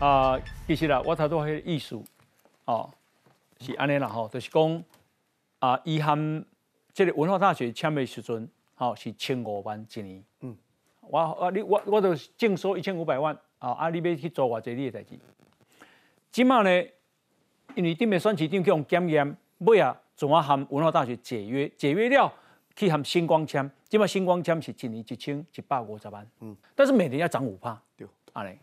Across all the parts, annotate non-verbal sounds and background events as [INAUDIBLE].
啊，其实啦，我头拄迄个意思，哦，是安尼啦吼，就是讲啊，伊含即个文化大学签的时阵，吼是千五万一年。嗯，我啊你我我都净收一千五百万，啊啊你要去做偌济你的代志。即卖呢，因为顶面选市长去用检验，尾啊，总要含文化大学解约，解约了去含星光签，即卖星光签是一年一千一百五十万，嗯，但是每年要涨五趴，对，安尼。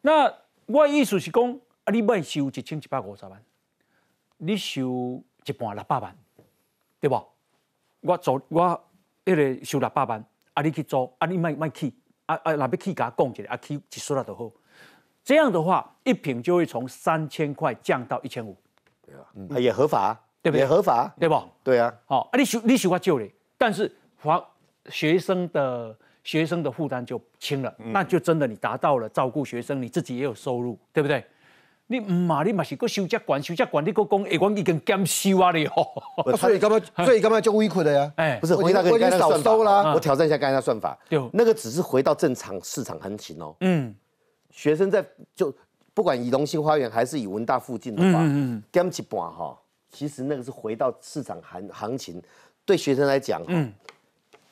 那我意思是讲，啊，你卖收一千一百五十万，你收一半六百万，对不？我做我迄个收六百万，啊，你去租，啊，你卖卖去，啊啊，若要去，甲我讲一下，啊，去一说了就好。这样的话，一瓶就会从三千块降到一千五，对啊，也合法，对不对？也合法，对不？对啊，好，啊，你收你收我少嘞，但是华学生的学生的负担就轻了，那就真的你达到了照顾学生，你自己也有收入，对不对？你唔嘛，你嘛是个收价管，收价管，你个讲，哎，我已经减收啊你哦。[LAUGHS] 所以干嘛？所以干嘛就委屈的呀？哎不，是回到我已经少收啦。我挑战一下刚才那算法对，那个只是回到正常市场行情哦。嗯，学生在就不管以龙兴花园还是以文大附近的话，嗯减一半哈，其实那个是回到市场行行情，对学生来讲，嗯，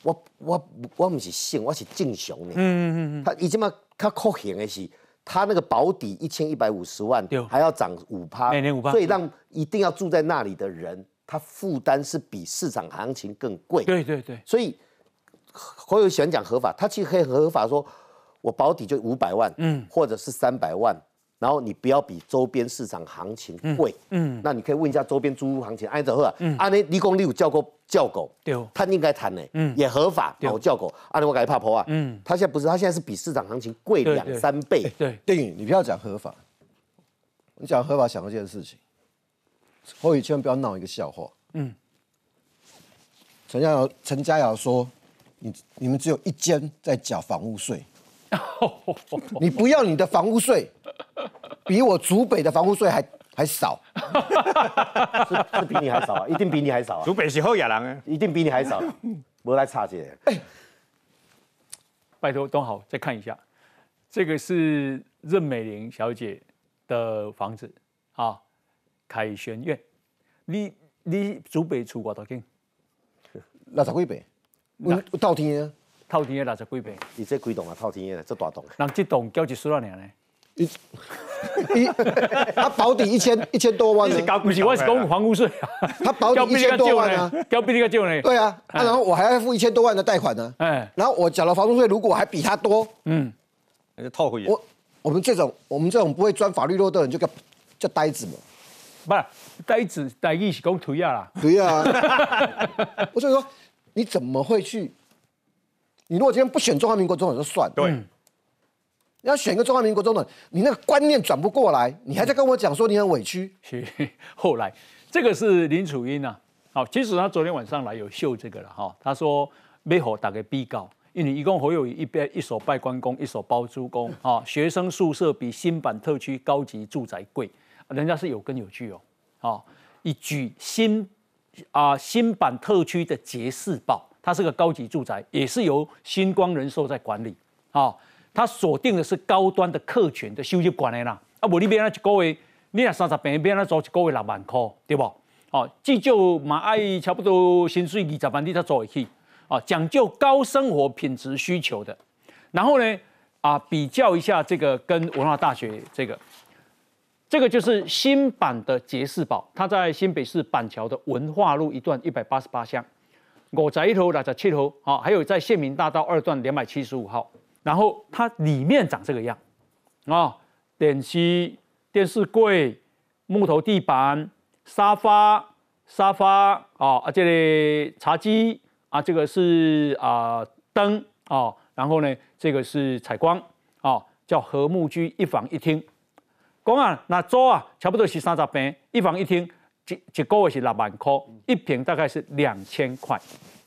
我我我不是信，我是敬雄呢。嗯嗯嗯，他已经嘛，他扣险的是，他那个保底一千一百五十万对，还要涨五趴，每年五趴所以让一定要住在那里的人，他负担是比市场行情更贵。对对对，所以侯友喜欢讲合法，他其实可以合法说，我保底就五百万，嗯，或者是三百万，然后你不要比周边市场行情贵，嗯，那你可以问一下周边租屋行情，按照合，嗯，按你立功你有叫过叫狗，对。他应该谈呢，嗯，也合法，我叫狗，按我改怕婆啊，嗯，他现在不是，他现在是比市场行情贵两对。对三倍，对，电影，你不要讲合法，你讲合法，想一件事情，侯宇千万不要闹一个笑话。嗯，陈家瑶，陈家瑶说，你你们只有一间在缴房屋税，你不要你的房屋税，比我竹北的房屋税还还少。[LAUGHS] 是是比你还少啊，一定比你还少啊，竹北是好野人啊，一定比你还少，我来差这个，拜托东豪再看一下，这个是任美玲小姐的房子啊，凯旋苑，你你主北厝多少间？六十几倍，我倒天啊！透天的六十几平，你这几栋啊，套天的，这大栋，人这栋交一数了呢？一 [LAUGHS] 一他保底一千一千多万呢，不是，我是讲房屋税啊，[LAUGHS] 他保底一千多万啊。交比你个少呢？对啊，啊然后我还要付一千多万的贷款呢。哎，然后我缴了房租税，如果还比他多，嗯，那就套回去。我我们这种我们这种不会钻法律漏洞的人就叫叫呆子嘛。不是，呆子呆意是讲推啊啦，对啊，[LAUGHS] 我所以说你怎么会去？你如果今天不选中华民国总统就算了，对，要选一个中华民国总统，你那个观念转不过来，你还在跟我讲说你很委屈，是 [LAUGHS] 后来这个是林楚英啊，好，其实他昨天晚上来有秀这个了哈，他说要和大家比较，因为一共侯友谊一边一手拜关公，一手包租公 [LAUGHS] 啊，学生宿舍比新版特区高级住宅贵，人家是有根有据哦，啊，一举新啊新版特区的杰士堡，它是个高级住宅，也是由星光人寿在管理。啊。它锁定的是高端的客群的收入管的啦，啊，无你变啊一个月，你若三十平变啊租一个月六万块，对不？哦，至少嘛爱差不多薪水二十万，你才租得起。啊，讲究高生活品质需求的。然后呢，啊，比较一下这个跟文化大学这个，这个就是新版的杰士堡，它在新北市板桥的文化路一段一百八十八巷，五十一头、六十七头，啊，还有在县民大道二段两百七十五号。然后它里面长这个样，啊，电视、电视柜、木头地板、沙发、沙发啊，啊，这里茶几啊，这个是啊灯啊，然后呢，这个是采光啊，叫和睦居一房一厅。讲啊，那租啊，差不多是三十平，一房一厅，一一个月是六万块，一平大概是两千块。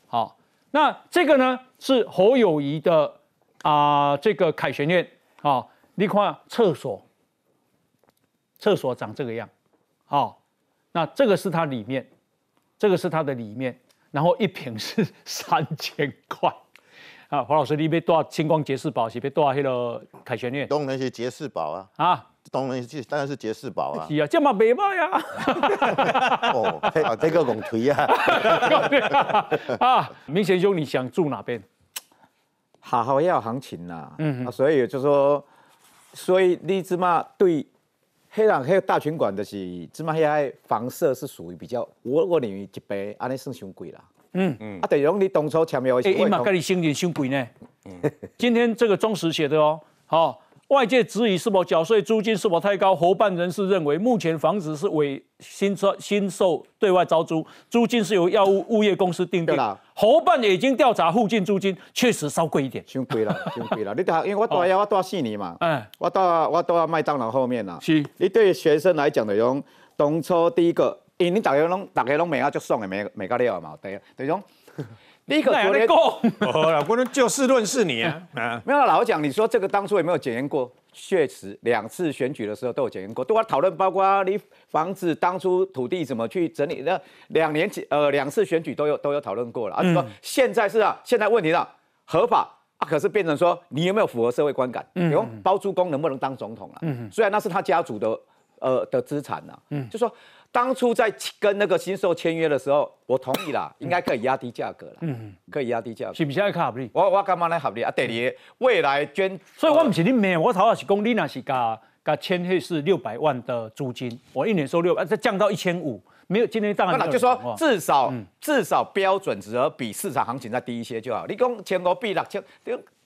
好，那这个呢是侯友谊的。啊、这个凯旋院啊、你看厕所，厕所长这个样，哦，那这个是它里面，这个是它的里面，然后一瓶是三千块，[LAUGHS] 啊，黄老师，你被多少星光杰士堡，是别带迄个凯旋苑当然是杰士宝啊，啊？当然是当然是杰士宝啊。是啊，这嘛袂歹啊。[LAUGHS] 哦，这这个拱腿 [LAUGHS] 啊，啊，明贤兄，你想住哪边？好好要行情呐，嗯啊，所以就说，所以你芝麻对黑人黑大群馆的是，芝麻黑房舍是属于比较，我我认为一倍安尼算伤贵啦。嗯嗯，啊，等于讲你当初签约的哎，时候，伊嘛跟你心情伤贵呢。今天这个忠实写的哦，好、外界质疑是否缴税租金是否太高，合办人士认为目前房子是为新售新售对外招租，租金是由药物物业公司定定对啦。侯办也已经调查附近租金，确实稍贵一点。太贵了，太贵了。[LAUGHS] 你打，因为我住遐我住四年嘛，嗯，我住我住麦当劳后面啦。是你对学生来讲的用当初第一个，因为你大家拢大家拢每啊足爽的，每每个了嘛，对，等于讲第一个那昨天还在讲，[LAUGHS] 哦，老不能就事论事你啊，啊，没有老实讲，你说这个当初有没有检验过？确实，两次选举的时候都有检验过，都要讨论，包括你房子当初土地怎么去整理，那两年前呃两次选举都有都有讨论过了。啊，就说现在是啊，现在问题了，合法啊，可是变成说你有没有符合社会观感？比如包租公能不能当总统了？虽然那是他家族的呃的资产呐，就说当初在跟那个新售签约的时候，我同意啦，应该可以压低价格啦，嗯，可以压低价格。是不是爱卡不哩？我我干嘛来合理啊？第二，未来捐，所以我不是你妹，我头也是讲你那是加加签黑是六百万的租金，我一年收六百，再降到一千五，没有今天当然那就说至少至少标准值额比市场行情再低一些就好。你讲千五比六千，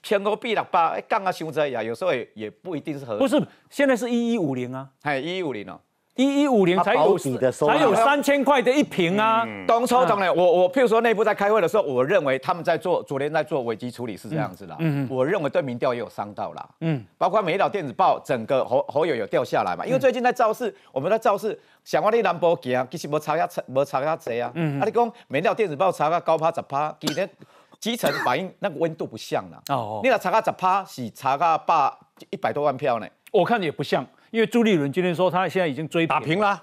千五比六百，哎，降啊伤在呀，有时候也也不一定是合理。不是，现在是一一五零啊，哎，一五零哦。一一五零才有才有三千块的一瓶啊。当初当然，我我譬如说内部在开会的时候，我认为他们在做昨天在做危机处理是这样子啦，嗯，我认为对民调也有伤到啦，嗯，包括美岛电子报整个侯侯友有掉下来嘛，因为最近在造势，我们在造势，想我你兰博基啊，其实无差下无差下济啊，嗯，啊你讲美岛电子报差个高趴十趴，其实基层反映那个温度不像啦，哦哦，你若差个十趴是差个百一百多万票呢，我看也不像，因为朱立伦今天说他现在已经追打平了。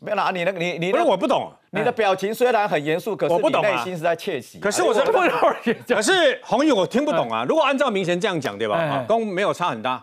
没有啦，啊你那个你你不是我不懂，你的表情虽然很严肃，可是你我不懂啊。内心是在窃喜，可是我是不懂。[LAUGHS] 可是红玉我听不懂啊。如果按照明贤这样讲，对吧？哎啊，跟没有差很大，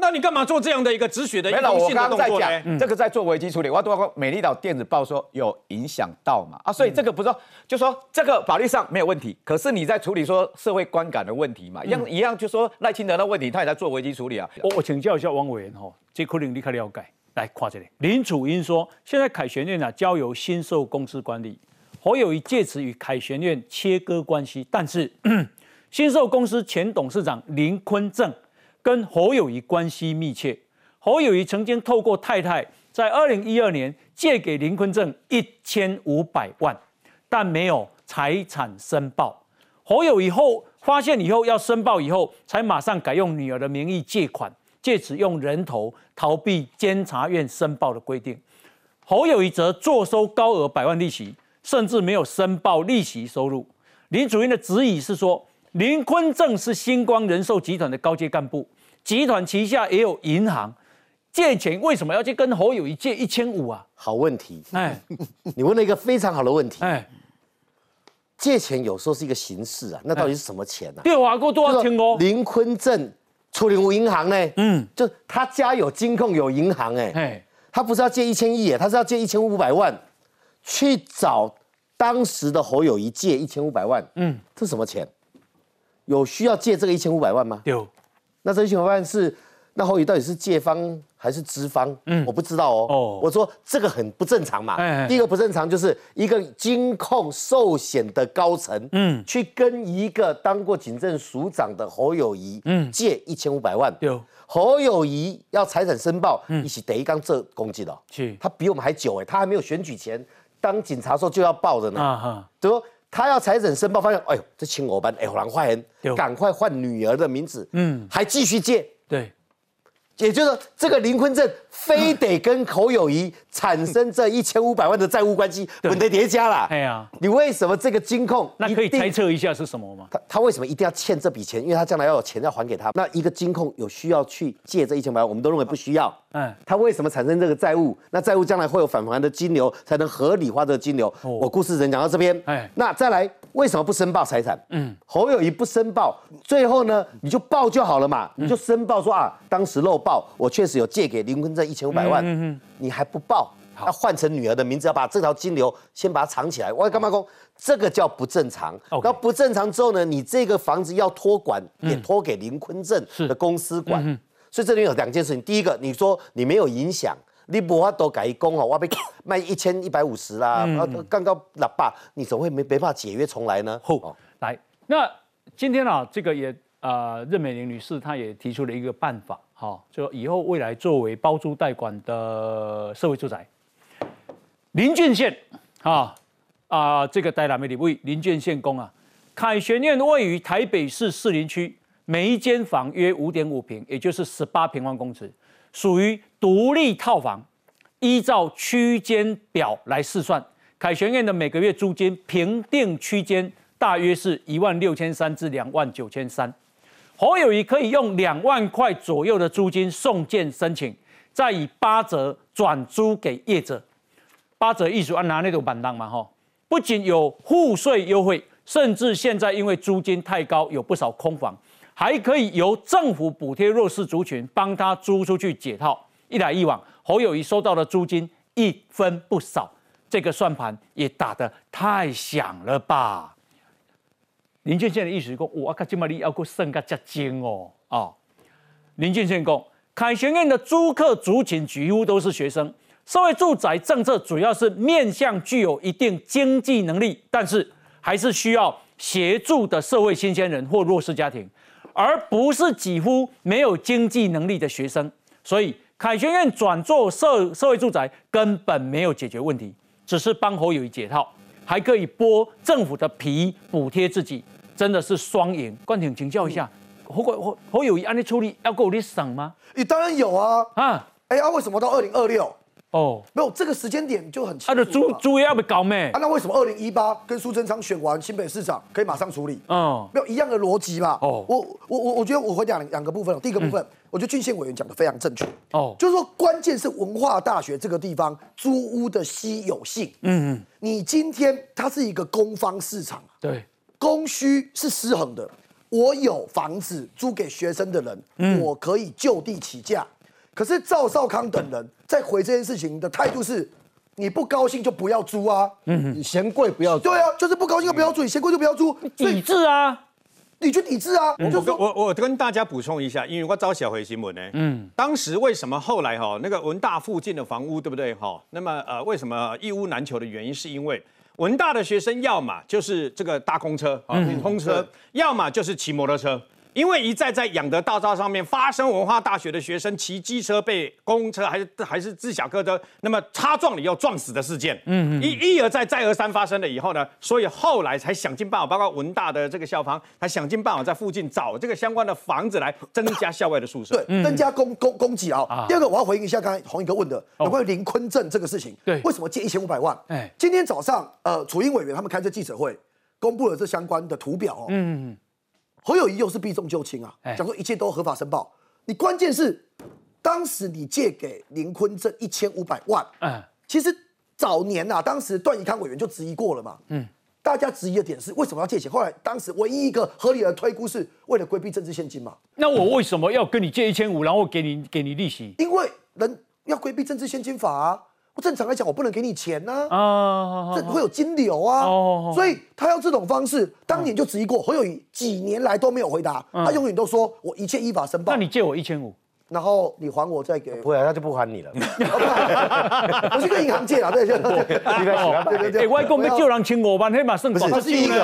那你干嘛做这样的一个止血的一没有，封信的动作呢？讲这个在做危机处理，我要多说美丽岛电子报说有影响到嘛啊，所以这个不是说就说这个法律上没有问题，可是你在处理说社会观感的问题嘛，一样一样就说赖清德的问题，他也在做危机处理啊。我我请教一下汪委员哈，这可能你可了解。来看这里，林楚英说，现在凯旋院啊交由新售公司管理，侯友谊借此与凯旋院切割关系，但是 [CLEARS THROAT] 新售公司前董事长林坤正跟侯友谊关系密切，侯友谊曾经透过太太在二零一二年借给林坤正一千五百万，但没有财产申报。侯友谊后发现以后要申报以后，才马上改用女儿的名义借款。借此用人头逃避监察院申报的规定，侯友谊则坐收高额百万利息，甚至没有申报利息收入。林主任的质疑是说，林坤正是星光人寿集团的高阶干部，集团旗下也有银行，借钱为什么要去跟侯友谊借一千五啊？好问题，哎 [LAUGHS] 你问了一个非常好的问题。哎，借钱有时候是一个形式啊，那到底是什么钱啊？电话过多少钱哦？林坤正处理无银行呢？嗯，就他家有金控有银行哎、哎，他不是要借一千亿耶，他是要借一千五百万，去找当时的侯友谊借一千五百万。嗯，这什么钱？有需要借这个一千五百万吗？有那这一千五百万是那侯友谊到底是借方还是资方？嗯，我不知道哦。哦哦，我说这个很不正常嘛。哎哎第一个不正常就是一个金控寿险的高层，嗯，去跟一个当过警政署长的侯友谊，嗯，借一千五百万。有侯友谊要财产申报，一起得一刚这攻击的，是他比我们还久哎，他还没有选举前当警察的时候就要报的呢。啊哈，就说他要财产申报，发现哎呦这青我班哎好难坏人，赶快换女儿的名字，嗯，还继续借，对，也就是说这个林坤正非得跟侯友谊产生这一千五百万的债务关系，稳得叠加啦。哎呀，你为什么这个金控那可以猜测一下是什么吗？他他为什么一定要欠这笔钱？因为他将来要有钱要还给他。那一个金控有需要去借这一千五百万，我们都认为不需要。嗯嗯，他为什么产生这个债务？那债务将来会有返还的金流，才能合理化这个金流。哦我故事只能讲到这边。哎哎，那再来，为什么不申报财产？嗯，侯友谊不申报，最后呢，你就报就好了嘛，你就申报说啊，当时漏报，我确实有借给林坤正一千五百万，嗯嗯，你还不报，要换成女儿的名字，要把这条金流先把它藏起来。我干嘛讲？这个叫不正常。后不正常之后呢，你这个房子要托管，也托给林坤正的公司管。所以这里有两件事情，第一个，你说你没有影响。你无法都改工哦，我要被 [COUGHS] 卖一千一百五十啦，然后刚刚喇叭，你怎么会没没办法解约重来呢？后来，那今天啊，这个也呃，任美玲女士她也提出了一个办法，哈、就以后未来作为包租代管的社会住宅，林俊县啊啊，这个台南的里位林俊县公啊，凯旋苑位于台北市士林区，每一间房约五点五平，也就是十八平方公尺，属于独立套房。依照区间表来试算，凯旋苑的每个月租金评定区间大约是一万六千三至两万九千三。侯友谊可以用两万块左右的租金送件申请，再以八折转租给业者。八折艺术按拿那种板凳嘛哈，不仅有户税优惠，甚至现在因为租金太高，有不少空房，还可以由政府补贴弱势族群，帮他租出去解套。一来一往，侯友谊收到的租金一分不少，这个算盘也打得太响了吧？林俊宪的意思是讲，哇，看今嘛你要过剩个加精哦，哦。林俊宪讲，凯旋苑的租客族群几乎都是学生，社会住宅政策主要是面向具有一定经济能力，但是还是需要协助的社会新鲜人或弱势家庭，而不是几乎没有经济能力的学生。所以凯旋苑转做社社会住宅根本没有解决问题，只是帮侯友谊解套，还可以剥政府的皮补贴自己，真的是双赢。冠廷请教一下，侯侯侯侯友谊按你处理要够你省吗？你当然有啊，啊，哎啊，为什么到二零二六哦，没有这个时间点就很清楚他的猪嘛猪也要被搞咩啊？？那为什么二零一八跟苏贞昌选完新北市长可以马上处理？嗯，没有一样的逻辑嘛？哦我我我我觉得我会讲两个部分哦。第一个部分，我觉得郡县委员讲的非常正确。哦就是说关键是文化大学这个地方租屋的稀有性。嗯嗯，你今天它是一个公方市场，对，供需是失衡的。我有房子租给学生的人，我可以就地起价。可是赵少康等人在回这件事情的态度是，你不高兴就不要租啊。嗯你嫌贵不要租。对啊，就是不高兴就不要租，你嫌贵就不要租，所抵制啊，你去抵制啊。我就我跟，我我跟大家补充一下，因为我找小回新闻呢，嗯，当时为什么后来哈、那个文大附近的房屋对不对哈、那么呃为什么一屋难求的原因是因为文大的学生要么就是这个搭公车啊通车，要么就是骑摩托车。因为一再在养德大道上面发生文化大学的学生骑机车被公车还是还是自小客车那么擦撞了以后撞死的事件，嗯嗯一一而再再而三发生了以后呢，所以后来才想尽办法，包括文大的这个校方，才想尽办法在附近找这个相关的房子来增加校外的宿舍。对，增加供供供给啊。第二个，我要回应一下刚才洪一哥问的有关于林坤正这个事情。对为什么借一千五百万？哎哎，今天早上呃，楚英委员他们开这记者会，公布了这相关的图表哦。嗯，侯友谊又是避重就轻啊哎，讲说一切都合法申报。你关键是当时你借给林坤正一千五百万，嗯，其实早年呐、当时段宜康委员就质疑过了嘛。嗯。大家质疑的点是为什么要借钱？后来当时唯一一个合理的推估是为了规避政治现金嘛。那我为什么要跟你借一千五，然后给你给你利息因为人要规避政治现金法啊。我正常来讲，我不能给你钱呐、啊？这会有金流啊。哦所以他要这种方式，当年就质疑过，侯友谊几年来都没有回答，他永远都说我一切依法申报。那你借我一千五，然后你还我再给，不会啊，他就不还你了。[LAUGHS] 我是跟银行借啊，对对对，你来喜欢吧对 [LAUGHS] 对哎，外公要。叫人请五万，黑马剩不是广第一个，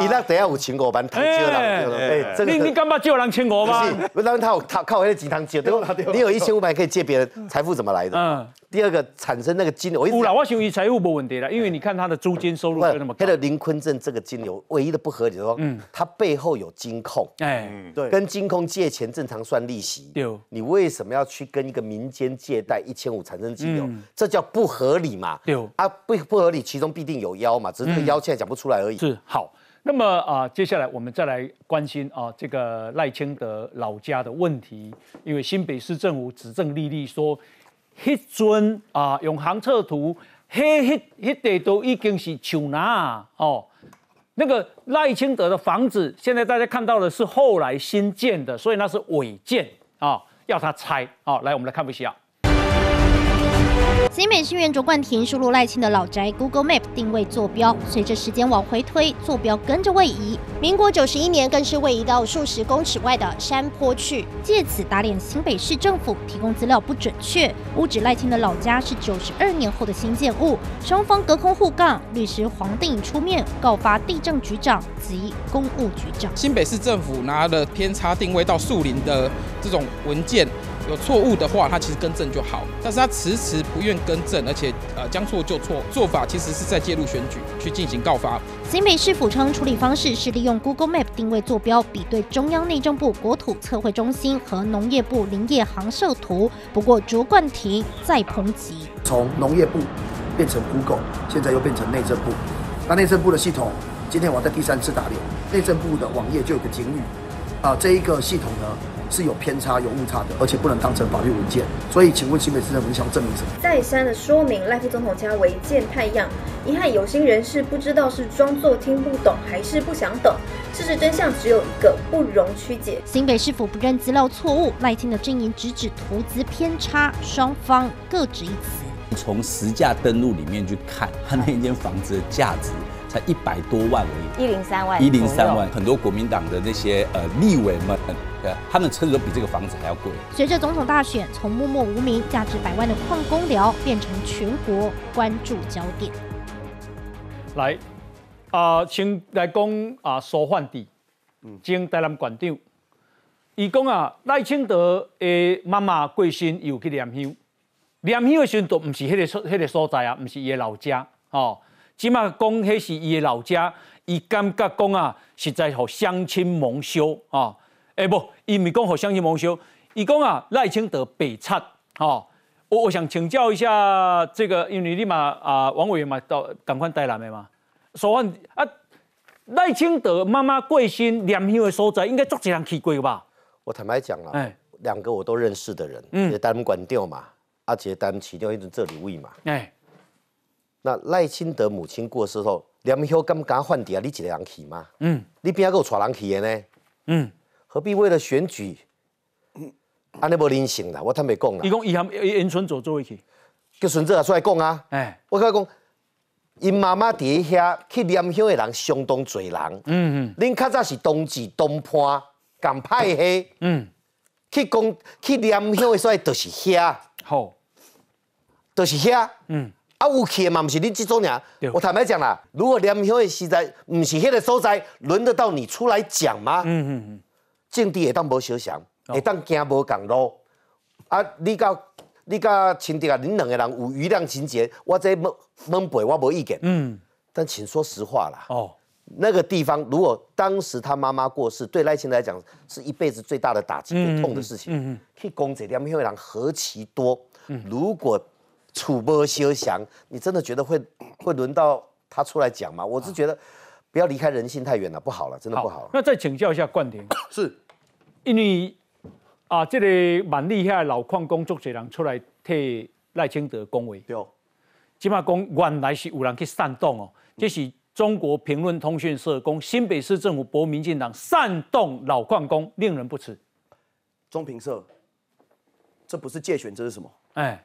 你那等下有请我班糖接了，哎，这个你你干嘛叫人请五不万？是，不然他有他靠那几堂借，对吧？你有一千五百可以借别人，财富怎么来的？嗯，第二个产生那个金流，我我想以财务没问题了，因为你看他的租金收入就那么高。他。的林坤正这个金流唯一的不合理的说，他背后有金控，哎，对。跟金控借钱正常算利息对，你为什么要去跟一个民间借贷一千五产生金流？这叫不合理嘛？对啊，不不合理，其中必定有妖嘛，只是这个妖现在讲不出来而已。是好。那么啊、接下来我们再来关心啊、这个赖清德老家的问题，因为新北市政府指证丽丽说，迄阵啊用航测图，迄迄迄地都已经是树拿啊哦。那个赖清德的房子，现在大家看到的是后来新建的，所以那是违建啊，要他猜啊。来，我们来看一下。新北市院卓冠廷输入赖清的老宅 Google Map 定位坐标，随着时间往回推，坐标跟着位移。民国九十一年更是位移到数十公尺外的山坡去，借此打脸新北市政府提供资料不准确，误指赖清的老家是九十二年后的新建物。双方隔空互杠，律师黄定颖出面告发地政局长及公务局长。新北市政府拿了偏差定位到树林的这种文件。有错误的话，他其实更正就好，但是他迟迟不愿更正，而且呃将错就错，做法其实是在介入选举去进行告发。新北市府称处理方式是利用 Google Map 定位坐标，比对中央内政部国土测绘中心和农业部林业航设图。不过卓冠廷再抨击，从农业部变成 Google，现在又变成内政部，那内政部的系统今天我在第三次打脸，内政部的网页就有个警语，啊这一个系统呢。是有偏差、有误差的，而且不能当成法律文件。所以，请问新北市政府想证明什么？再三的说明赖副总统家违建太样，遗憾有心人士不知道是装作听不懂，还是不想懂。事实真相只有一个，不容曲解。新北市府不认资料错误，赖清的阵营直指投资偏差，双方各执一词。从实价登录里面去看，他那间房子的价值。才一百多万而已，一零三万，一零三万，很多国民党的那些呃立委们，呃，他们车子都比这个房子还要贵。随着总统大选，从默默无名、价值百万的矿工寮变成全国关注焦点。来，啊，先来讲啊，苏焕地，前台南馆长，伊讲啊，赖清德的妈妈过身又去念香，念香的时都唔是迄个所、迄个所在啊，唔是伊的老家，哦。起码讲，迄是伊的老家，伊感觉讲啊，实在互乡亲蒙羞啊！哎不，伊咪讲互乡亲蒙羞，伊讲啊，赖清德北窜哦。我我想请教一下这个，因为你嘛啊，王委员嘛到赶快带来的嘛，说啊，赖清德妈妈贵姓念乡的所在，应该足几人去过吧？我坦白讲啦，哎，两个我都认识的人，嗯，担管掉嘛，阿杰担起掉一直这里位嘛，哎。那赖清德母亲过世后，梁晓敢敢换地啊？你一个人去吗？嗯，你边个有带人去的呢？嗯，何必为了选举，安尼无人性啦？我坦白讲啦。伊讲伊含因孙做做去，叫孙子也出来讲啊。哎，我甲讲，因妈妈伫遐去念乡的人相当多人。嗯嗯，恁较早是同治东坡港派黑。嗯，去讲去念乡的所在就是遐。好，就是遐。嗯。啊，有去的嘛，不是你这种人。我坦白讲啦，如果连乡的时在不是迄个所在，轮得到你出来讲吗？嗯嗯嗯。政治会当无小想，会当行无共路。啊，你甲你甲亲弟啊，恁两个人有余量情节，我这蒙蒙背我无意见。嗯。但请说实话啦。哦。那个地方，如果当时他妈妈过世，对赖清来讲是一辈子最大的打击、最痛的事情。嗯嗯。去攻这连乡的人何其多。嗯。如果。楚波休想，你真的觉得会会轮到他出来讲吗？我是觉得不要离开人性太远了，不好了，真的不好。那再请教一下冠廷，是，因为啊，这个蛮厉害老矿工作者人出来替赖清德恭维，对，起码讲原来是有人去煽动哦，这是中国评论通讯社公新北市政府博民进党煽动老矿工，令人不齿。中评社，这不是借选，这是什么？哎。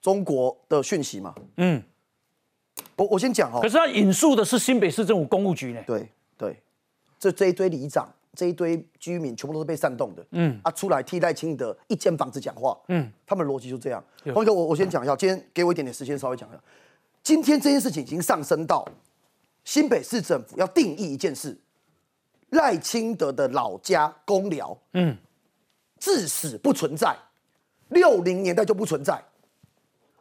中国的讯息嘛，嗯，我我先讲哦。可是他引述的是新北市政府公务局呢。对对，这这一堆里长，这一堆居民全部都是被煽动的。嗯，啊，出来替代清德一间房子讲话。嗯，他们逻辑就这样。黄哥，我我先讲一下，今天给我一点点时间，稍微讲一下。今天这件事情已经上升到新北市政府要定义一件事：赖清德的老家公寮，嗯，自始不存在，六零年代就不存在。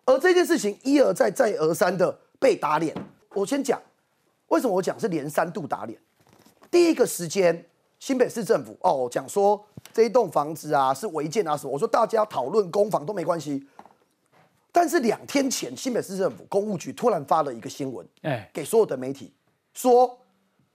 而这件事情一而再再而三的被打脸，我先讲为什么我讲是连三度打脸。第一个时间，新北市政府哦讲说这一栋房子啊是违建啊什么，我说大家讨论公房都没关系。但是两天前，新北市政府公务局突然发了一个新闻，哎，给所有的媒体说，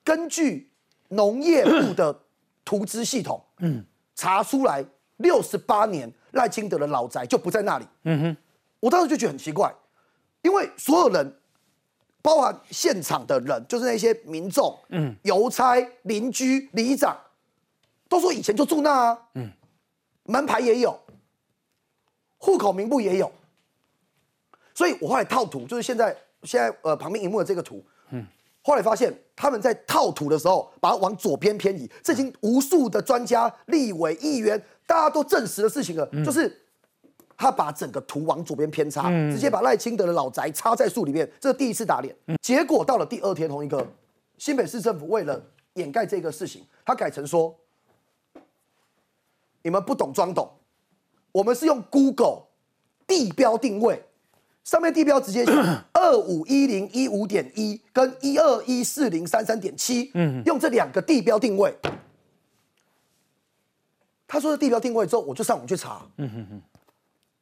根据农业部的图资系统，嗯，查出来六十八年赖清德的老宅就不在那里，嗯哼。我当时就觉得很奇怪，因为所有人包含现场的人，就是那些民众、嗯，邮差、邻居、里长，都说以前就住那啊，嗯，门牌也有，户口名簿也有，所以我后来套图，就是现在现在呃旁边荧幕的这个图，嗯，后来发现他们在套图的时候，把它往左边偏移，这已经无数的专家、立委、议员，大家都证实的事情了，就是。他把整个图往左边偏差，直接把赖清德的老宅插在树里面，这是第一次打脸。结果到了第二天，同一个新北市政府为了掩盖这个事情，他改成说：“你们不懂装懂，我们是用 Google 地标定位，上面地标直接写 [COUGHS] 二五一零一五点一跟一二一四零三三点七，用这两个地标定位。”他说的地标定位之后，我就上网去查。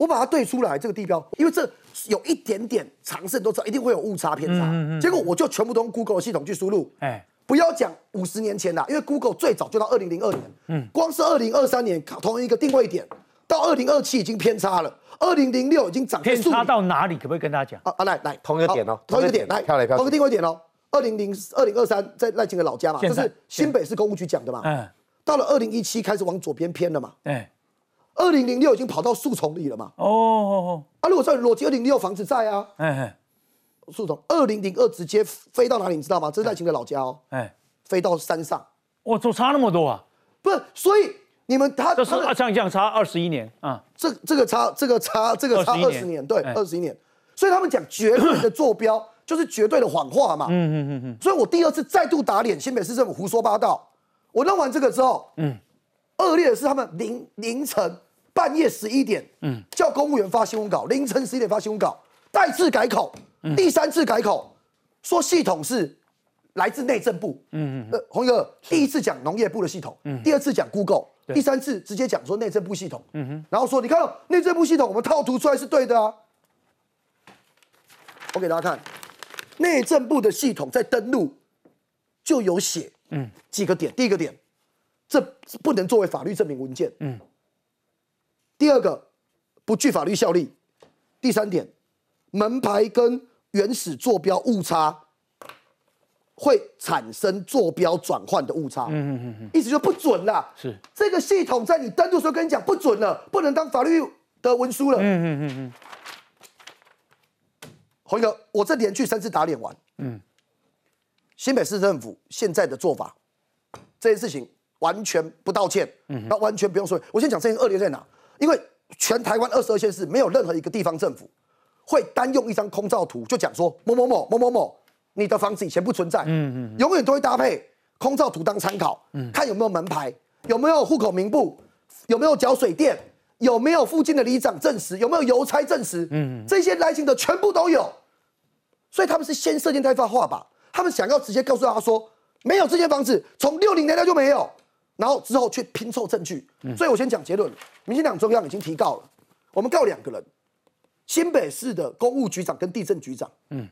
我把它对出来这个地标，因为这有一点点常识都知道，一定会有误差偏差。结果我就全部都用 Google 系统去输入，哎，不要讲五十年前啦，因为 Google 最早就到二零零二年，嗯，光是二零二三年同一个定位点，到二零二七已经偏差了，二零零六已经涨偏差到哪里？可不可以跟大家讲？啊啊，来来，同一个点哦，同一个点来，同一个定位点哦，二零零二零二三在赖清德老家嘛，这是新北市公务局讲的嘛，嗯，到了二零一七开始往左边偏了嘛，哎。二零零六已经跑到树丛里了嘛？哦哦哦，啊，如果说裸机二零零六房子在啊，哎，树丛二零零二直接飞到哪里？你知道吗？这是赖清德老家哦，哎，飞到山上，哇，就差那么多啊？不是，所以你们他这是这样这样差二十一年啊？这这个差这个差这个差二十年，对，二十一年。所以他们讲绝对的坐标 [COUGHS] 就是绝对的谎话嘛。嗯嗯嗯嗯。所以我第二次再度打脸新北市政府胡说八道。我弄完这个之后，嗯。恶劣的是，他们凌凌晨半夜十一点，嗯，叫公务员发新闻稿，凌晨十一点发新闻稿，再次改口，第三次改口，说系统是来自内政部，嗯嗯，呃，洪哥第一次讲农业部的系统，嗯，第二次讲 Google，第三次直接讲说内政部系统，嗯哼，然后说你看内政部系统，我们套图出来是对的啊，我给大家看，内政部的系统在登录就有写，嗯，几个点，第一个点。这不能作为法律证明文件。嗯。第二个，不具法律效力。第三点，门牌跟原始坐标误差会产生坐标转换的误差。嗯嗯嗯嗯。意思就不准了。是。这个系统在你登录时候跟你讲不准了，不能当法律的文书了。嗯嗯嗯嗯。洪哥，我这连续三次打脸完。嗯。新北市政府现在的做法，这件事情。完全不道歉，那完全不用说。我先讲这件恶劣在哪？因为全台湾二十二县市没有任何一个地方政府会单用一张空照图就讲说某某某某某某，你的房子以前不存在，嗯嗯，永远都会搭配空照图当参考，嗯，看有没有门牌，有没有户口名簿，有没有缴水电，有没有附近的里长证实，有没有邮差证实，嗯，这些来信的全部都有，所以他们是先设定太画吧，他们想要直接告诉大家说没有这间房子，从六零年代就没有。然后之后去拼凑证据，所以我先讲结论。民进党中央已经提告了，我们告两个人，新北市的公务局长跟地震局长。嗯，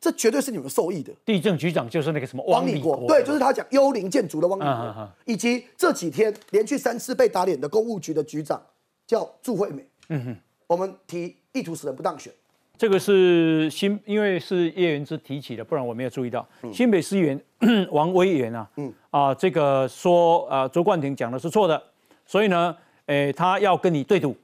这绝对是你们受益的。地震局长就是那个什么汪立国，对，就是他讲幽灵建筑的汪立国，以及这几天连续三次被打脸的公务局的局长叫祝惠美。嗯哼，我们提意图使人不当选。这个是新，因为是叶元之提起的，不然我没有注意到。新北市议员 [COUGHS] 王威元啊，啊，这个说啊，周冠廷讲的是错的，所以呢，诶，他要跟你对赌，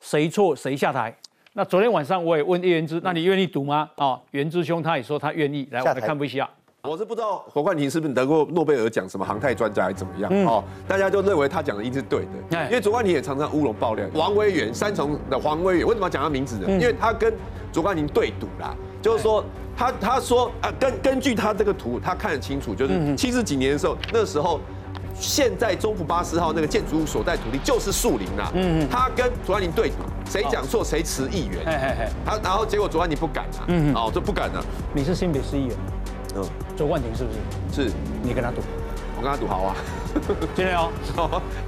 谁错谁下台。那昨天晚上我也问叶元之，那你愿意赌吗？啊，元之兄他也说他愿意。来，我们看一下。我是不知道侯冠廷是不是得过诺贝尔奖，什么航太专家还是怎么样哦？大家就认为他讲的一直对的，因为卓冠廷也常常乌龙爆料。王威元，三重的黄威元，为什么要讲他名字呢？因为他跟卓冠廷对赌啦，就是说他他说啊，根根据他这个图，他看得清楚，就是七十几年的时候，那时候现在中福八四号那个建筑物所在土地就是树林啦。嗯嗯，他跟卓冠廷对赌，谁讲错谁辞议员。嘿嘿嘿，他然后结果卓冠廷不敢啊，嗯哦，就不敢了。你是新北市议员。嗯，周冠廷是不是？是，你跟他赌，我跟他赌好啊。[LAUGHS] 今天 [LAUGHS] 哦，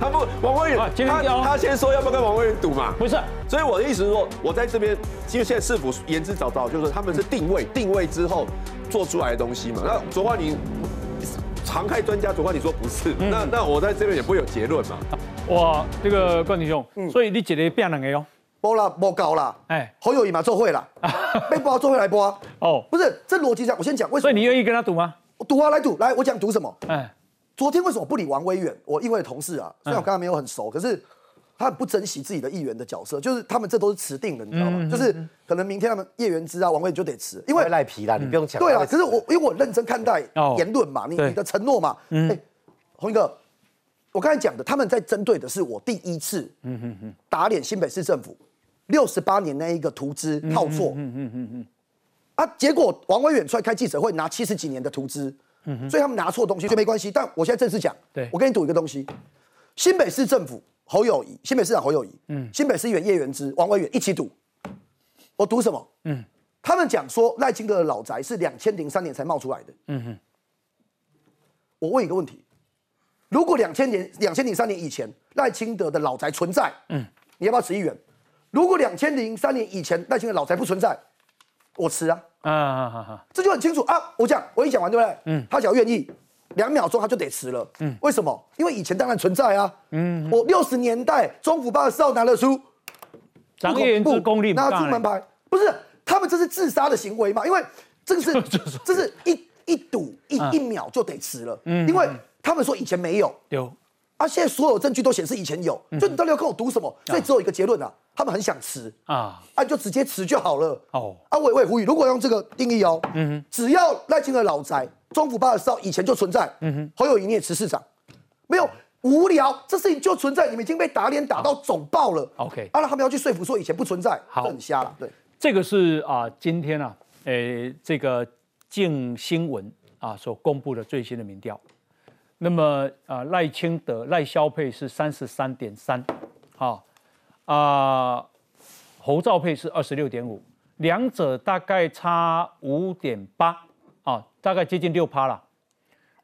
他不，王威宇，他他先说要不要跟王威宇赌嘛？不是，所以我的意思是说，我在这边，因为现在市府言之凿凿，就是他们是定位，[LAUGHS] 定位之后做出来的东西嘛。那卓冠廷，常开专家卓冠廷说不是，那那我在这边也不会有结论嘛。哇，这个冠廷兄，所以你姐姐变两个哟？播了，播高了，哎，侯友谊嘛做会了，被播做会来播。哦，不是，这逻辑上，我先讲为什么。所以你愿意跟他赌吗？我赌啊，来赌，来，我讲赌什么？哎，昨天为什么不理王威远？我议会同事啊，虽然我跟他没有很熟，可是他很不珍惜自己的议员的角色，就是他们这都是持定的，你知道吗？就是可能明天他们叶元之啊、王威远就得辞，因为赖皮啦，你不用讲。对啊，可是我因为我认真看待言论嘛，你你的承诺嘛，哎，洪一哥，我刚才讲的，他们在针对的是我第一次打脸新北市政府六十八年那一个图资套错。嗯嗯嗯嗯。啊！结果王威远出来开记者会，拿七十几年的图资，所以他们拿错东西，所以没关系。但我现在正式讲，对我跟你赌一个东西：新北市政府侯友谊，新北市长侯友谊，嗯，新北市议员叶元之、王威远一起赌。我赌什么？嗯，他们讲说赖清德的老宅是两千零三年才冒出来的。嗯哼。我问一个问题：如果两千年、两千零三年以前赖清德的老宅存在，嗯，你要不要持议员？如果两千零三年以前赖清德老宅不存在？我吃啊，啊啊啊，这就很清楚啊。我讲，我一讲完，对不对？嗯，他只要愿意，两秒钟他就得吃了。嗯，为什么？因为以前当然存在啊。嗯，我六十年代中府八的时候拿了书，张业之功力拿出门牌，不是他们这是自杀的行为嘛？因为这个是 [LAUGHS] 这是一一赌一一秒就得吃了。嗯，因为他们说以前没有有。啊！现在所有证据都显示以前有，就你到底要跟我赌什么？所以只有一个结论啊，他们很想辞啊，啊就直接辞就好了。哦，啊我我也呼吁，如果用这个定义哦，嗯哼，只要赖清德老宅中府八的时候以前就存在，嗯哼，侯友谊你也吃市长，没有无聊，这事情就存在，你们已经被打脸打到肿爆了。OK，啊，他们要去说服说以前不存在，好，很瞎了。对，这个是啊，今天啊，诶，这个镜新闻啊所公布的最新的民调。那么啊，赖清德、赖萧佩是三十三点三，好啊，侯兆佩是二十六点五，两者大概差五点八啊，大概接近六趴了。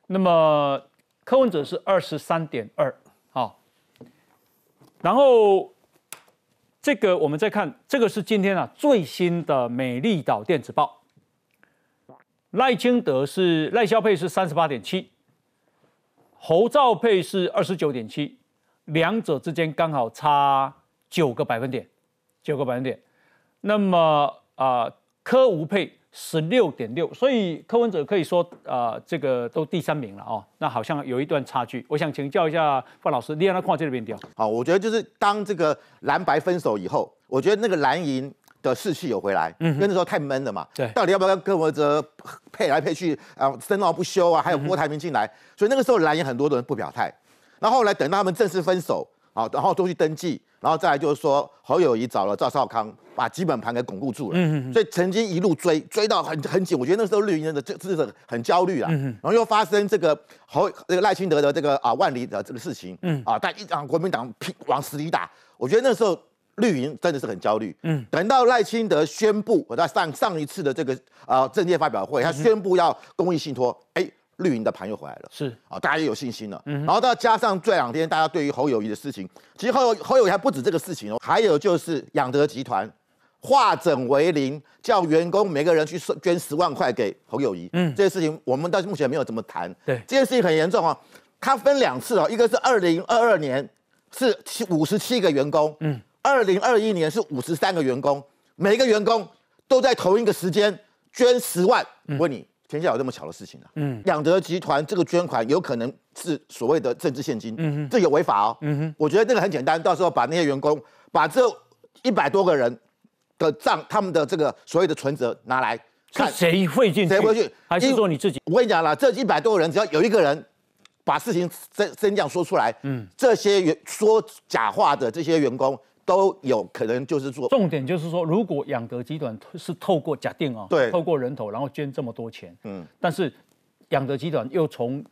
那么柯文哲是二十三点二，啊，然后这个我们再看，这个是今天啊最新的美丽岛电子报，赖清德是赖萧佩是三十八点七。侯兆佩是二十九点七，两者之间刚好差九个百分点，九个百分点。那么啊，柯吴佩十六点六，所以柯文哲可以说啊，这个都第三名了哦。那好像有一段差距。我想请教一下范老师，你让他看这边调。好，我觉得就是当这个蓝白分手以后，我觉得那个蓝营。的士气有回来，嗯，因为那时候太闷了嘛，对，到底要不要跟柯文哲配来配去啊，争闹不休啊，还有郭台铭进来，所以那个时候蓝营很多的人不表态，那后后来等到他们正式分手啊，然后都去登记，然后再来就是说侯友谊找了赵少康，把基本盘给巩固住了，嗯嗯，所以曾经一路追追到很很紧，我觉得那时候绿营的这这是很焦虑啊，然后又发生这个侯这个赖清德的这个啊万里的这个事情，嗯。啊，但一让国民党拼往死里打，我觉得那时候。绿营真的是很焦虑，嗯，等到赖清德宣布，我在上上一次的这个啊政界发表会，他宣布要公益信托，哎，绿营的盘又回来了，是。啊，大家也有信心了，嗯，然后再加上这两天大家对于侯友谊的事情，其实侯侯友谊还不止这个事情哦，还有就是养德集团化整为零，叫员工每个人去捐十万块给侯友谊，嗯，这件事情我们到目前没有怎么谈，对，这件事情很严重哦，它分两次哦，一个是二零二二年是七五十七个员工，嗯。二零二一年是五十三个员工，每一个员工都在同一个时间捐十万。问你，天下有这么巧的事情啊？嗯，两德集团这个捐款有可能是所谓的政治现金，嗯哼，这有违法哦。嗯哼，我觉得这个很简单，到时候把那些员工把这一百多个人的账，他们的这个所谓的存折拿来看，谁会进？谁会去？还是说你自己？我跟你讲了，这一百多个人，只要有一个人把事情真真这样说出来，嗯，这些员说假话的这些员工。都有可能就是说，重点就是说，如果养德集团是透过假定哦，对，透过人头，然后捐这么多钱，嗯，但是养德集团又从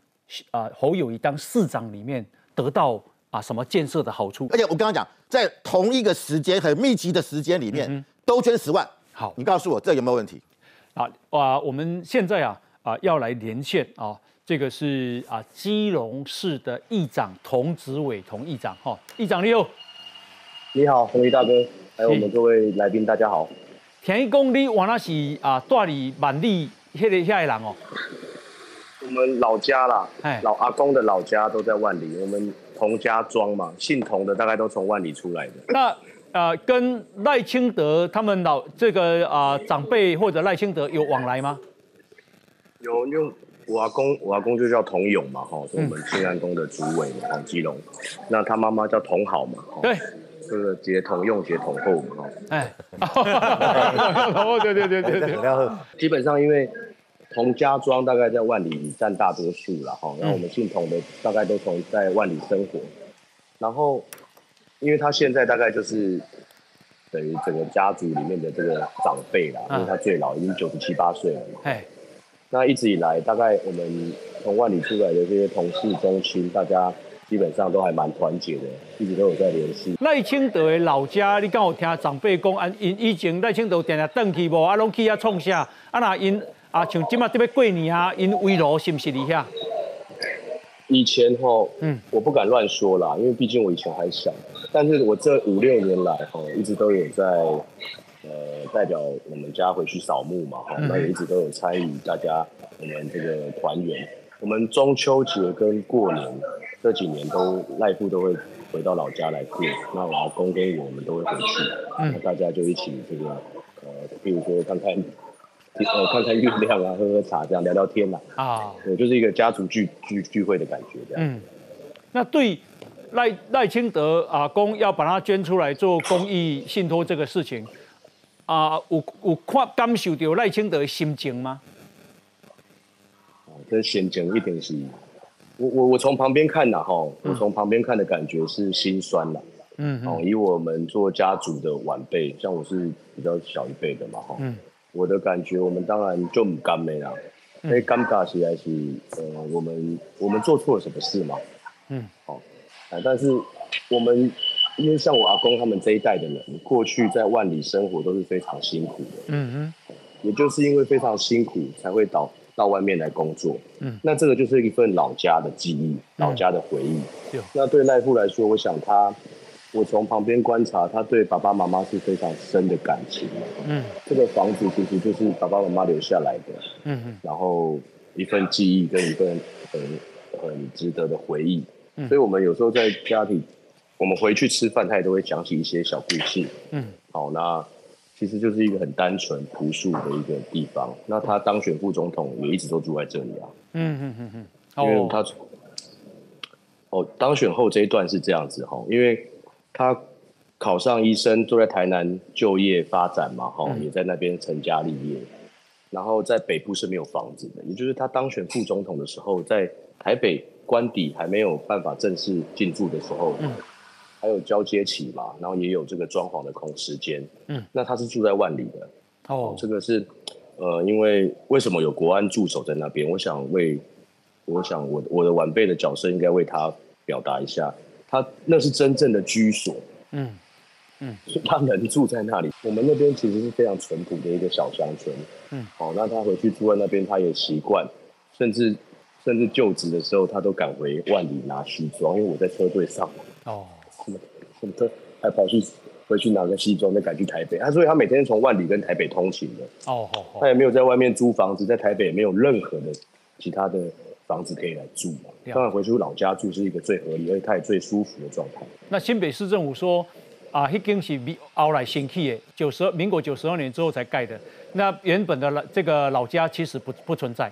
啊侯友谊当市长里面得到啊什么建设的好处，而且我刚刚讲，在同一个时间很密集的时间里面都捐十万，好，你告诉我这有没有问题？啊啊，我们现在啊啊要来连线啊，这个是啊基隆市的议长童子伟童议长哈，议长你好。你好，红衣大哥，还有我们各位来宾，大家好。田一公，你往那是啊，大理万里迄个遐个人哦。我们老家啦，老阿公的老家都在万里，我们童家庄嘛，姓童的大概都从万里出来的。那呃跟赖清德他们老这个啊长辈或者赖清德有往来吗？有，因为我阿公，我阿公就叫童勇嘛，哈，是我们庆安宫的主委嘛，哈，基隆。那他妈妈叫童好嘛，对，这个结同用结同后嘛，哈。哎，哦，对对对对对，基本上因为童家庄大概在万里占大多数了，哈，然后我们姓童的大概都从在万里生活，然后因为他现在大概就是等于整个家族里面的这个长辈啦，因为他最老已经九十七八岁了嘛。哎，那一直以来，大概我们从万里出来的这些同事中心，大家基本上都还蛮团结的，一直都有在联系。赖清德的老家，你敢有听长辈讲，啊，因以前赖清德定定转去无，啊，拢去遐创啥？啊，那因啊，像今麦特别过年啊，因围炉是不是伫遐？以前哈，嗯，我不敢乱说啦，因为毕竟我以前还小。但是我这五六年来哈，一直都有在呃代表我们家回去扫墓嘛，哈，那也一直都有参与大家我们这个团圆。我们中秋节跟过年这几年都赖父都会回到老家来住，那我老公跟我们都会回去，那大家就一起这个呃，比如说看看呃看看月亮啊，喝喝茶这样聊聊天呐，啊，对，就是一个家族聚聚聚会的感觉这样。嗯，那对赖赖清德啊公要把它捐出来做公益信托这个事情啊，有有看感受到赖清德的心情吗？这心情一定是，我我我从旁边看呐哈，我从旁边看的感觉是心酸呐。嗯，哦，以我们做家族的晚辈，像我是比较小一辈的嘛哈，嗯，我的感觉，我们当然就唔甘美啦，因为尴尬起来是，呃，我们我们做错了什么事嘛？嗯，哦，啊，但是我们因为像我阿公他们这一代的人，过去在万里生活都是非常辛苦的。嗯哼，也就是因为非常辛苦，才会导。到外面来工作，嗯，那这个就是一份老家的记忆，老家的回忆。那对赖父来说，我想他，我从旁边观察，他对爸爸妈妈是非常深的感情。嗯，这个房子其实就是爸爸妈妈留下来的，嗯嗯，然后一份记忆跟一份很很值得的回忆。嗯，所以我们有时候在家里，我们回去吃饭，他也都会讲起一些小故事。嗯，好，那。其实就是一个很单纯朴素的一个地方。那他当选副总统也一直都住在这里啊。嗯嗯嗯嗯。因为他哦，当选后这一段是这样子哈，因为他考上医生，住在台南就业发展嘛哈，也在那边成家立业。然后在北部是没有房子的，也就是他当选副总统的时候，在台北官邸还没有办法正式进驻的时候。还有交接期嘛，然后也有这个装潢的空时间。嗯，那他是住在万里的。哦，这个是，呃，因为为什么有国安驻守在那边？我想为，我想我我的晚辈的角色应该为他表达一下，他那是真正的居所。嗯嗯，他能住在那里。我们那边其实是非常淳朴的一个小乡村。嗯，好，那他回去住在那边，他也习惯，甚至甚至就职的时候，他都赶回万里拿西装，因为我在车队上。哦。什么的，还跑去回去拿个西装，再赶去台北。他所以，他每天从万里跟台北通勤的。哦，好，他也没有在外面租房子，在台北也没有任何的其他的房子可以来住嘛。当然，回去老家住是一个最合理，而且他也最舒服的状态。那新北市政府说，啊，迄间是后来新起的，九十民国九十二年之后才盖的。那原本的老这个老家其实不不存在。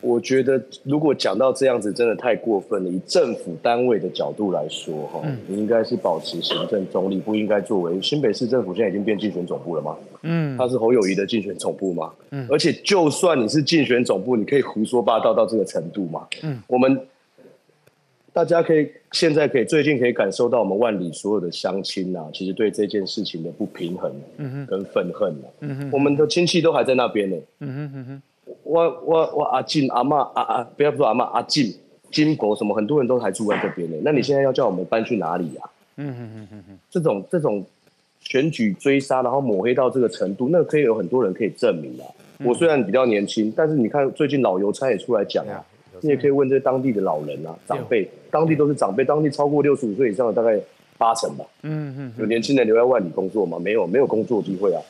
我觉得，如果讲到这样子，真的太过分了。以政府单位的角度来说，哈，你应该是保持行政中立，不应该作为新北市政府现在已经变竞选总部了吗？嗯，他是侯友谊的竞选总部吗？嗯，而且就算你是竞选总部，你可以胡说八道到这个程度吗？嗯，我们大家可以现在可以最近可以感受到我们万里所有的乡亲呐，其实对这件事情的不平衡，跟愤恨呐，嗯哼，我们的亲戚都还在那边呢，嗯哼嗯哼。我我我阿进阿妈阿阿不要说阿妈阿进金国什么很多人都还住在这边呢，那你现在要叫我们搬去哪里呀？嗯嗯嗯嗯嗯，这种这种选举追杀，然后抹黑到这个程度，那可以有很多人可以证明啊。我虽然比较年轻，但是你看最近老邮差也出来讲啊，你也可以问这当地的老人啊长辈，当地都是长辈，当地超过六十五岁以上的大概八成吧。嗯嗯，有年轻人留在万里工作吗？没有，没有工作机会啊。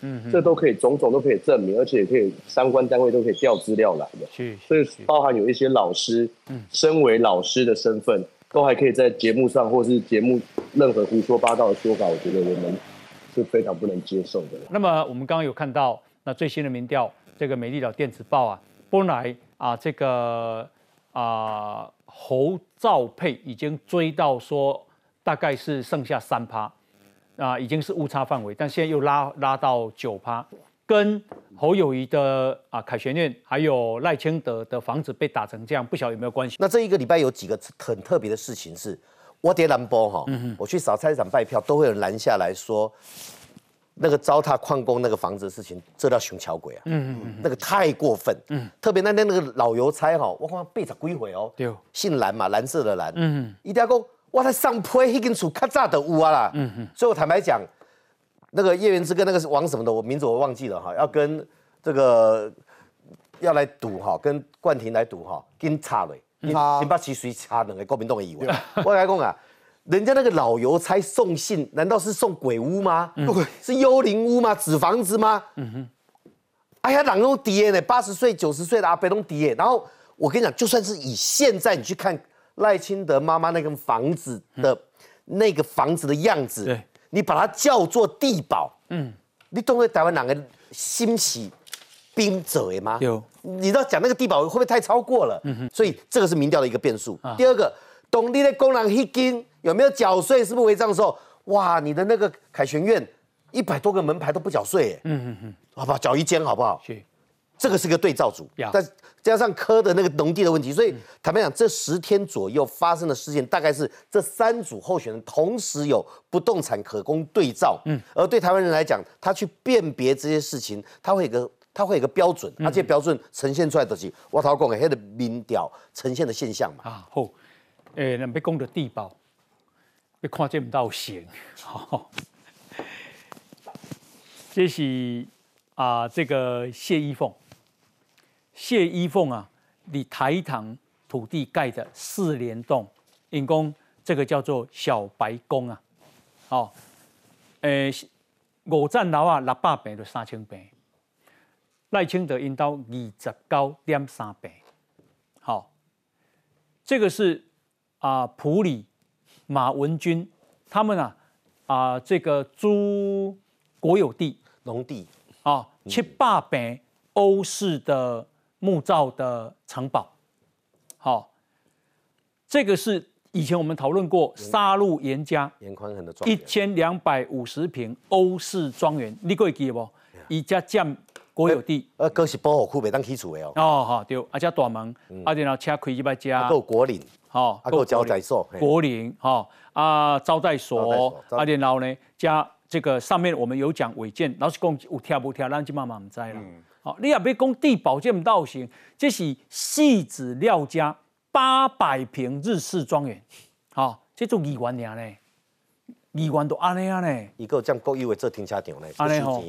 嗯，这都可以，种种都可以证明，而且可以相关单位都可以调资料来的。所以包含有一些老师，嗯，身为老师的身份，都还可以在节目上或是节目任何胡说八道的说法，我觉得我们是非常不能接受的。那么我们刚刚有看到那最新的民调，这个美丽岛电子报啊，本来啊这个啊侯兆佩已经追到说大概是剩下三趴啊，已经是误差范围，但现在又拉拉到九趴，跟侯友谊的啊凯旋院还有赖清德的房子被打成这样，不晓得有没有关系？那这一个礼拜有几个很特别的事情是。我爹蓝波哈，我去扫菜市场拜票，都会有人拦下来说，那个糟蹋矿工那个房子的事情，这叫熊桥鬼啊！嗯嗯嗯，那个太过分。嗯，特别那天那个老邮差哈，我看背着归回哦，对，姓蓝嘛，蓝色的蓝。嗯一定要讲，我在上坡迄间厝较早的有啊啦。嗯嗯，所以我坦白讲，那个叶元之跟那个是王什么的，我名字我忘记了哈，要跟这个要来赌哈，跟冠廷来赌哈，跟差嘞。你你把其谁差两个国民党的以为？我来讲啊，人家那个老邮差送信，难道是送鬼屋吗？是幽灵屋吗？纸房子吗？嗯哼。哎呀，朗东爹呢？八十岁、九十岁的阿伯东爹。然后我跟你讲，就算是以现在你去看赖清德妈妈那个房子的那个房子的样子，你把它叫做地堡，嗯，你懂得台湾哪个兴起？兵者吗？有，你知道讲那个地堡会不会太超过了？嗯哼，所以这个是民调的一个变数。第二个，董力的工人一金有没有缴税？是不是违章的时候？哇，你的那个凯旋院一百多个门牌都不缴税，嗯嗯嗯，好不好？缴一间好不好？是，这个是个对照组，但加上科的那个农地的问题，所以坦白讲，这十天左右发生的事件，大概是这三组候选人同时有不动产可供对照。嗯，而对台湾人来讲，他去辨别这些事情，他会有个。他会有个标准，而且标准呈现出来的是我头讲的迄个民调呈现的现象嘛。啊，好，诶，那要讲的地保，要看见不到线，好，[LAUGHS] 这是啊，这个谢依凤，谢依凤啊，你台糖土地盖的四联栋，因公这个叫做小白宫啊，哦，诶，五层楼啊，六百平到三千平。赖清德引到二十九点三倍，好，这个是啊普里马文君他们啊啊这个租国有地。农地。啊七八倍欧式的木造的城堡，好，这个是以前我们讨论过杀戮严家严宽很的一千两百五十平欧式庄园，你可以记不？一家占。国有地，呃，哥是保护区，袂当起厝的哦。哦，好对，而且大门，啊，然后车开一百家，够国林，好，够招待所，国林，哈，啊，招待所，啊，然后呢，加这个上面我们有讲违建，老是讲有跳不跳，咱就慢慢唔知啦。好，你也别讲地保健道行，这是细子廖家八百平日式庄园，好，这种二万年呢，二万都安尼啊呢，一个将国有的做停车场呢，安尼吼。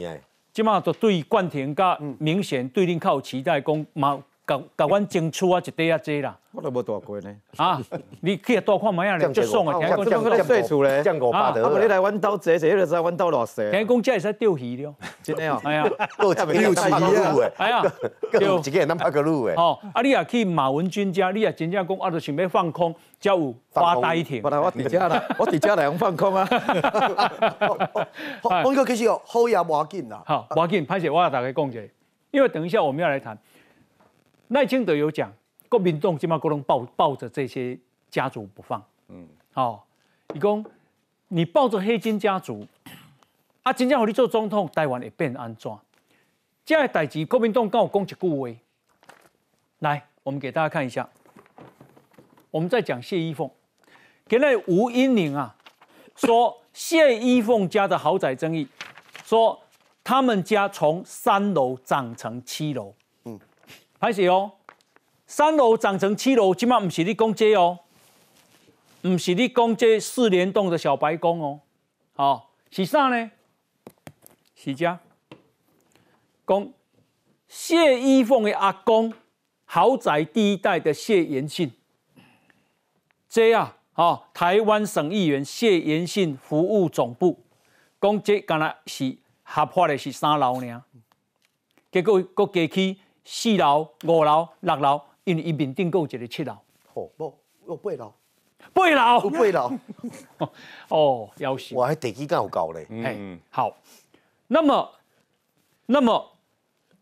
即马就对冠廷甲明显对恁较有期待，讲嘛，甲甲阮争取啊一块啊济啦。我都无大过呢。啊，你去多看卖啊，就送啊。听讲这个税厝咧，降五百的。啊，你来阮兜坐坐，就知阮兜偌细。听讲这会使钓鱼了，[LAUGHS] 真的哦。[LAUGHS] 哎呀，钓鱼钓鱼诶。哎呀，[LAUGHS] 钓一个人拍个路诶。哦，啊，你也去马文君家，你也真正讲啊，就想要放空，才有发呆亭。本来我伫遮啦，我伫遮来用放空啊。放个其实哦，好也无要紧啦。好，无要紧，拍摄我大家讲者，因为等一下我们要来谈赖清德有讲。国民党起码可能抱抱着这些家族不放，嗯，好，你讲你抱着黑金家族，啊，真正让你做总统，台湾会变安怎？这样的代志，国民党跟我讲一句话，来，我们给大家看一下，我们在讲谢依凤，给那吴英玲啊，说谢依凤家的豪宅争议，说他们家从三楼涨成七楼，嗯，开始哦。三楼涨成七楼，起码不是你讲这哦，不是你讲这四联栋的小白宫哦，好是啥呢？是家讲谢依凤的阿公，豪宅第一代的谢延信，这啊，哦，台湾省议员谢延信服务总部，讲这刚才是合法的是三楼呢，结果搁加起四楼、五楼、六楼。因为伊面顶有一个七楼，哦，不，有八楼，八楼。有八楼。[LAUGHS] 哦，要死！我还得几干有搞嘞。哎，好，那么，那么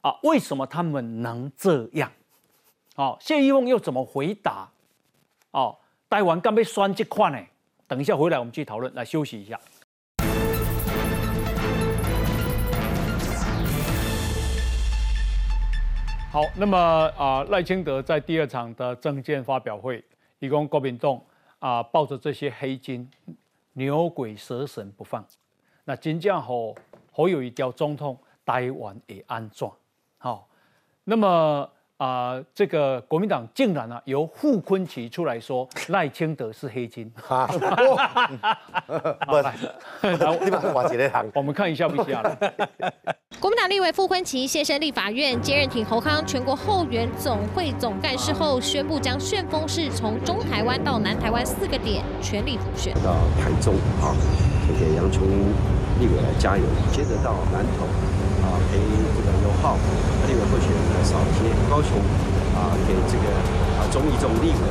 啊，为什么他们能这样？哦，谢依凤又怎么回答？哦，台湾刚被酸这块呢？等一下回来我们继续讨论。来休息一下。好，那么啊，赖清德在第二场的政见发表会，一共郭品栋啊抱着这些黑金牛鬼蛇神不放，那真正好好有一条总统台湾也安装？好，那么。啊，这个国民党竟然啊由傅昆奇出来说 [LAUGHS] 赖清德是黑金，哈，[LAUGHS] 不，[LAUGHS] 你把话这个行，我们看一下不下了。国民党立委傅昆奇现身立法院接任挺侯康全国后援总会总干事后，宣布将旋风式从中台湾到南台湾四个点全力补选。到台中啊，给杨琼立委来加油，接着到南投。啊，陪这个刘浩立委候选人来扫街，高雄啊，给这个啊中义中立委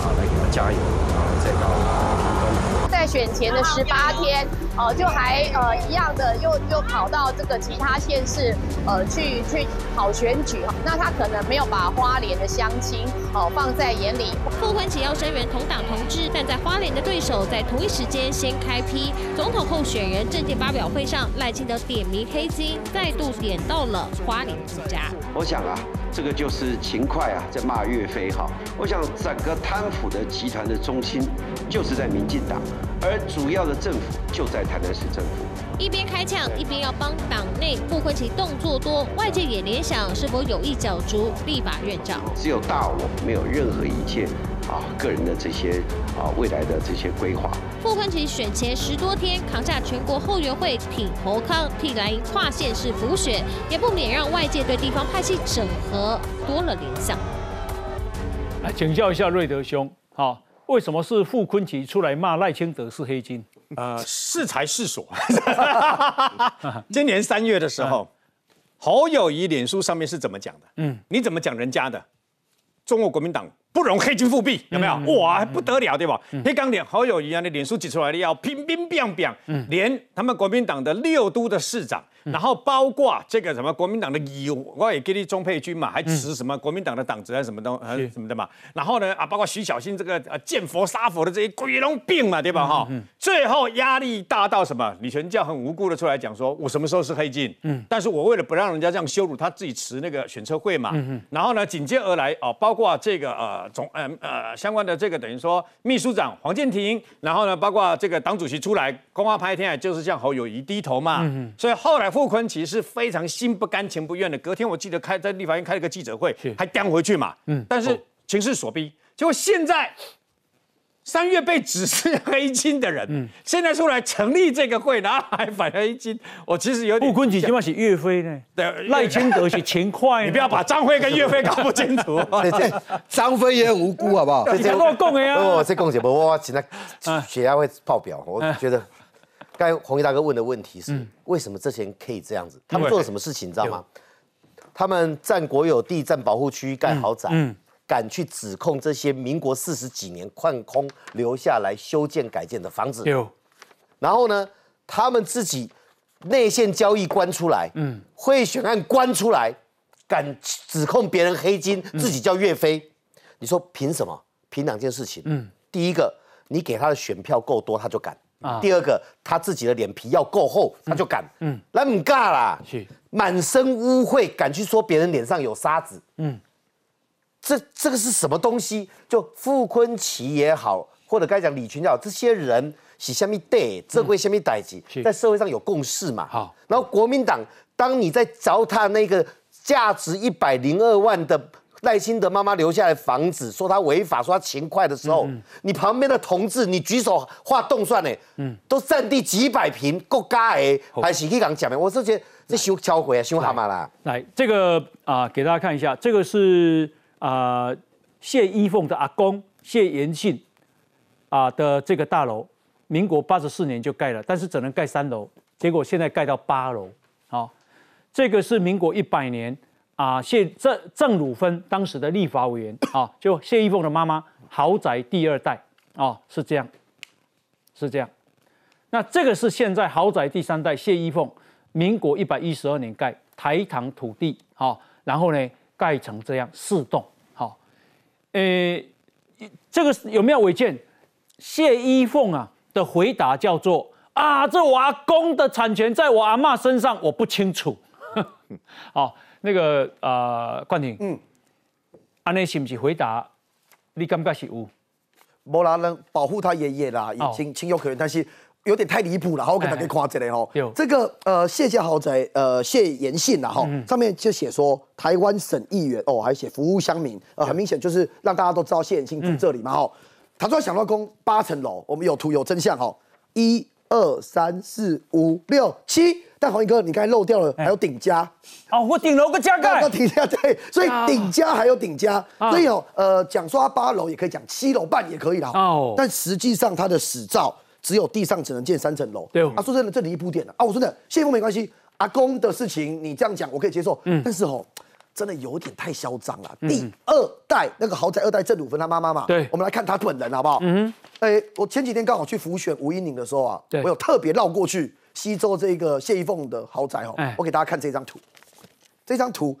啊来给他加油，然后再到屏东。在选前的十八天，呃，就还呃一样的，又又跑到这个其他县市，呃，去去跑选举。那他可能没有把花莲的乡亲哦放在眼里。傅昆萁要声援同党同志，但在花莲的对手在同一时间先开批。总统候选人政见发表会上，赖清德点名黑金，再度点到了花莲之家。我想啊。这个就是勤快啊，在骂岳飞哈。我想整个贪腐的集团的中心就是在民进党，而主要的政府就在台南市政府。一边开枪，一边要帮党内傅昆萁动作多，外界也联想是否有意角逐立法院长。只有大我，没有任何一切。啊，个人的这些啊，未来的这些规划。傅昆萁选前十多天扛下全国后援会挺侯康，替蓝营跨县市浮选，也不免让外界对地方派系整合多了联想。来请教一下瑞德兄，好，为什么是傅昆奇出来骂赖清德是黑金？呃，是才是所。[LAUGHS] 今年三月的时候，侯友谊脸书上面是怎么讲的？嗯，你怎么讲人家的？中国国民党。不容黑金复辟，有没有？哇，不得了，对吧？黑钢脸好友一样的脸书挤出来的，要乒乒乓乓，连他们国民党的六都的市长。然后包括这个什么国民党的友，我也给你钟佩君嘛，还持什么国民党的党职还是什么东还是什么的嘛。然后呢啊，包括徐小新这个呃见佛杀佛的这些鬼龙病嘛，对吧哈？最后压力大到什么？李全教很无辜的出来讲说，我什么时候是黑金？嗯，但是我为了不让人家这样羞辱他自己持那个选车会嘛。嗯然后呢，紧接而来啊，包括这个呃总呃呃相关的这个等于说秘书长黄建庭，然后呢，包括这个党主席出来公安拍天，就是向侯友谊低头嘛。嗯所以后来。傅昆其实非常心不甘情不愿的，隔天我记得开在立法院开了个记者会，还叼回去嘛。嗯，但是情势所逼，结果现在三月被指是黑金的人，嗯，现在出来成立这个会，然后还反黑金，我其实有点。傅昆萁起码是岳飞呢，对，赖清德是勤快，你不要把张飞跟岳飞搞不清楚。[LAUGHS] 张飞也很无辜，好不好？[LAUGHS] 你跟我讲的呀。哦，这讲什么？我现在血压会爆表，我觉得。刚才红衣大哥问的问题是：为什么这些人可以这样子？他们做了什么事情？你知道吗？他们占国有地、占保护区、盖豪宅，敢去指控这些民国四十几年矿空留下来修建改建的房子。有。然后呢，他们自己内线交易关出来，嗯，贿选案关出来，敢指控别人黑金，自己叫岳飞。你说凭什么？凭两件事情。嗯，第一个，你给他的选票够多，他就敢。第二个，他自己的脸皮要够厚，他就敢。嗯，那唔尬啦，满身污秽，敢去说别人脸上有沙子。嗯，这这个是什么东西？就傅昆奇也好，或者该讲李群也好，这些人是虾米代，这归虾米代级，在社会上有共识嘛。好，然后国民党，当你在糟蹋那个价值一百零二万的。赖清德妈妈留下来房子，说他违法，说他勤快的时候，你旁边的同志，你举手画动算呢？嗯，都占地几百平，够加诶，还是可以讲讲的。我是觉得这修敲回啊，修蛤蟆啦。来，这个啊，给大家看一下，这个是啊谢依凤的阿公谢延庆啊的这个大楼，民国八十四年就盖了，但是只能盖三楼，结果现在盖到八楼。好，这个是民国一百年。啊，谢郑郑汝芬当时的立法委员啊，就谢依凤的妈妈豪宅第二代哦，是这样，是这样。那这个是现在豪宅第三代谢依凤，民国一百一十二年盖台糖土地，啊，然后呢盖成这样四栋，好，诶，这个有没有违建？谢依凤啊的回答叫做啊，这我阿公的产权在我阿妈身上，我不清楚。[LAUGHS] 好，那个呃，冠廷，嗯，安内是不是回答？你感觉是有？无啦，能保护他爷爷啦，情情有可原，但是有点太离谱了。好，我给大家夸这里哈，这个呃谢家豪宅呃谢言信啦哈，上面就写说台湾省议员哦，还写服务乡民，呃，很明显就是让大家都知道谢言信住这里嘛哈。他说想到公八层楼，我们有图有真相哈，一二三四五六七。但黄一哥，你刚才漏掉了，还有顶加。哦，我顶楼个加盖，顶加对，所以顶加还有顶加，所以哦，呃，讲说他八楼也可以讲七楼半也可以啦。哦，但实际上他的史照只有地上只能建三层楼。对，啊，说真的，这离谱点了啊！我说的谢峰没关系，阿公的事情你这样讲我可以接受，嗯，但是哦。真的有点太嚣张了。第二代那个豪宅二代郑汝芬他妈妈嘛，对，我们来看他本人好不好？嗯，哎，我前几天刚好去浮选吴英宁的时候啊，我有特别绕过去。西周这个谢依凤的豪宅哦，我给大家看这张图。这张图，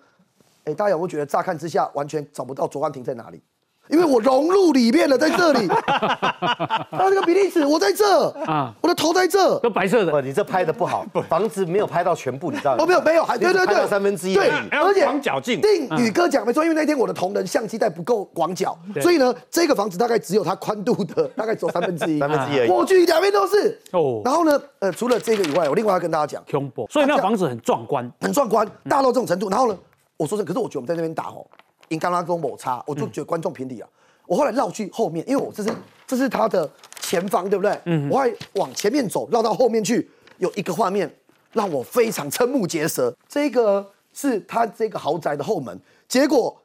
哎，大家有没有觉得乍看之下完全找不到卓冠廷在哪里？因为我融入里面了，在这里。[LAUGHS] 他这个比例尺，我在这啊，我的头在这，都白色的。不，你这拍的不好，房子没有拍到全部，你知道吗？哦，没有没有，还对对对，三分之一。对，而且广角镜。定宇哥讲没错，因为那天我的同仁相机带不够广角，所以呢，这个房子大概只有它宽度的大概只有三分之一，三分之一而已。过去两边都是哦。然后呢，呃，除了这个以外，我另外要跟大家讲，恐怖。所以那房子很壮观，很壮观，大到这种程度。然后呢，我说真，可是我觉得我们在那边打哦，因刚刚跟我摩擦，我就觉得观众评理啊。我后来绕去后面，因为我这是这是他的前方，对不对？嗯。我还往前面走，绕到后面去，有一个画面让我非常瞠目结舌。这个是他这个豪宅的后门，结果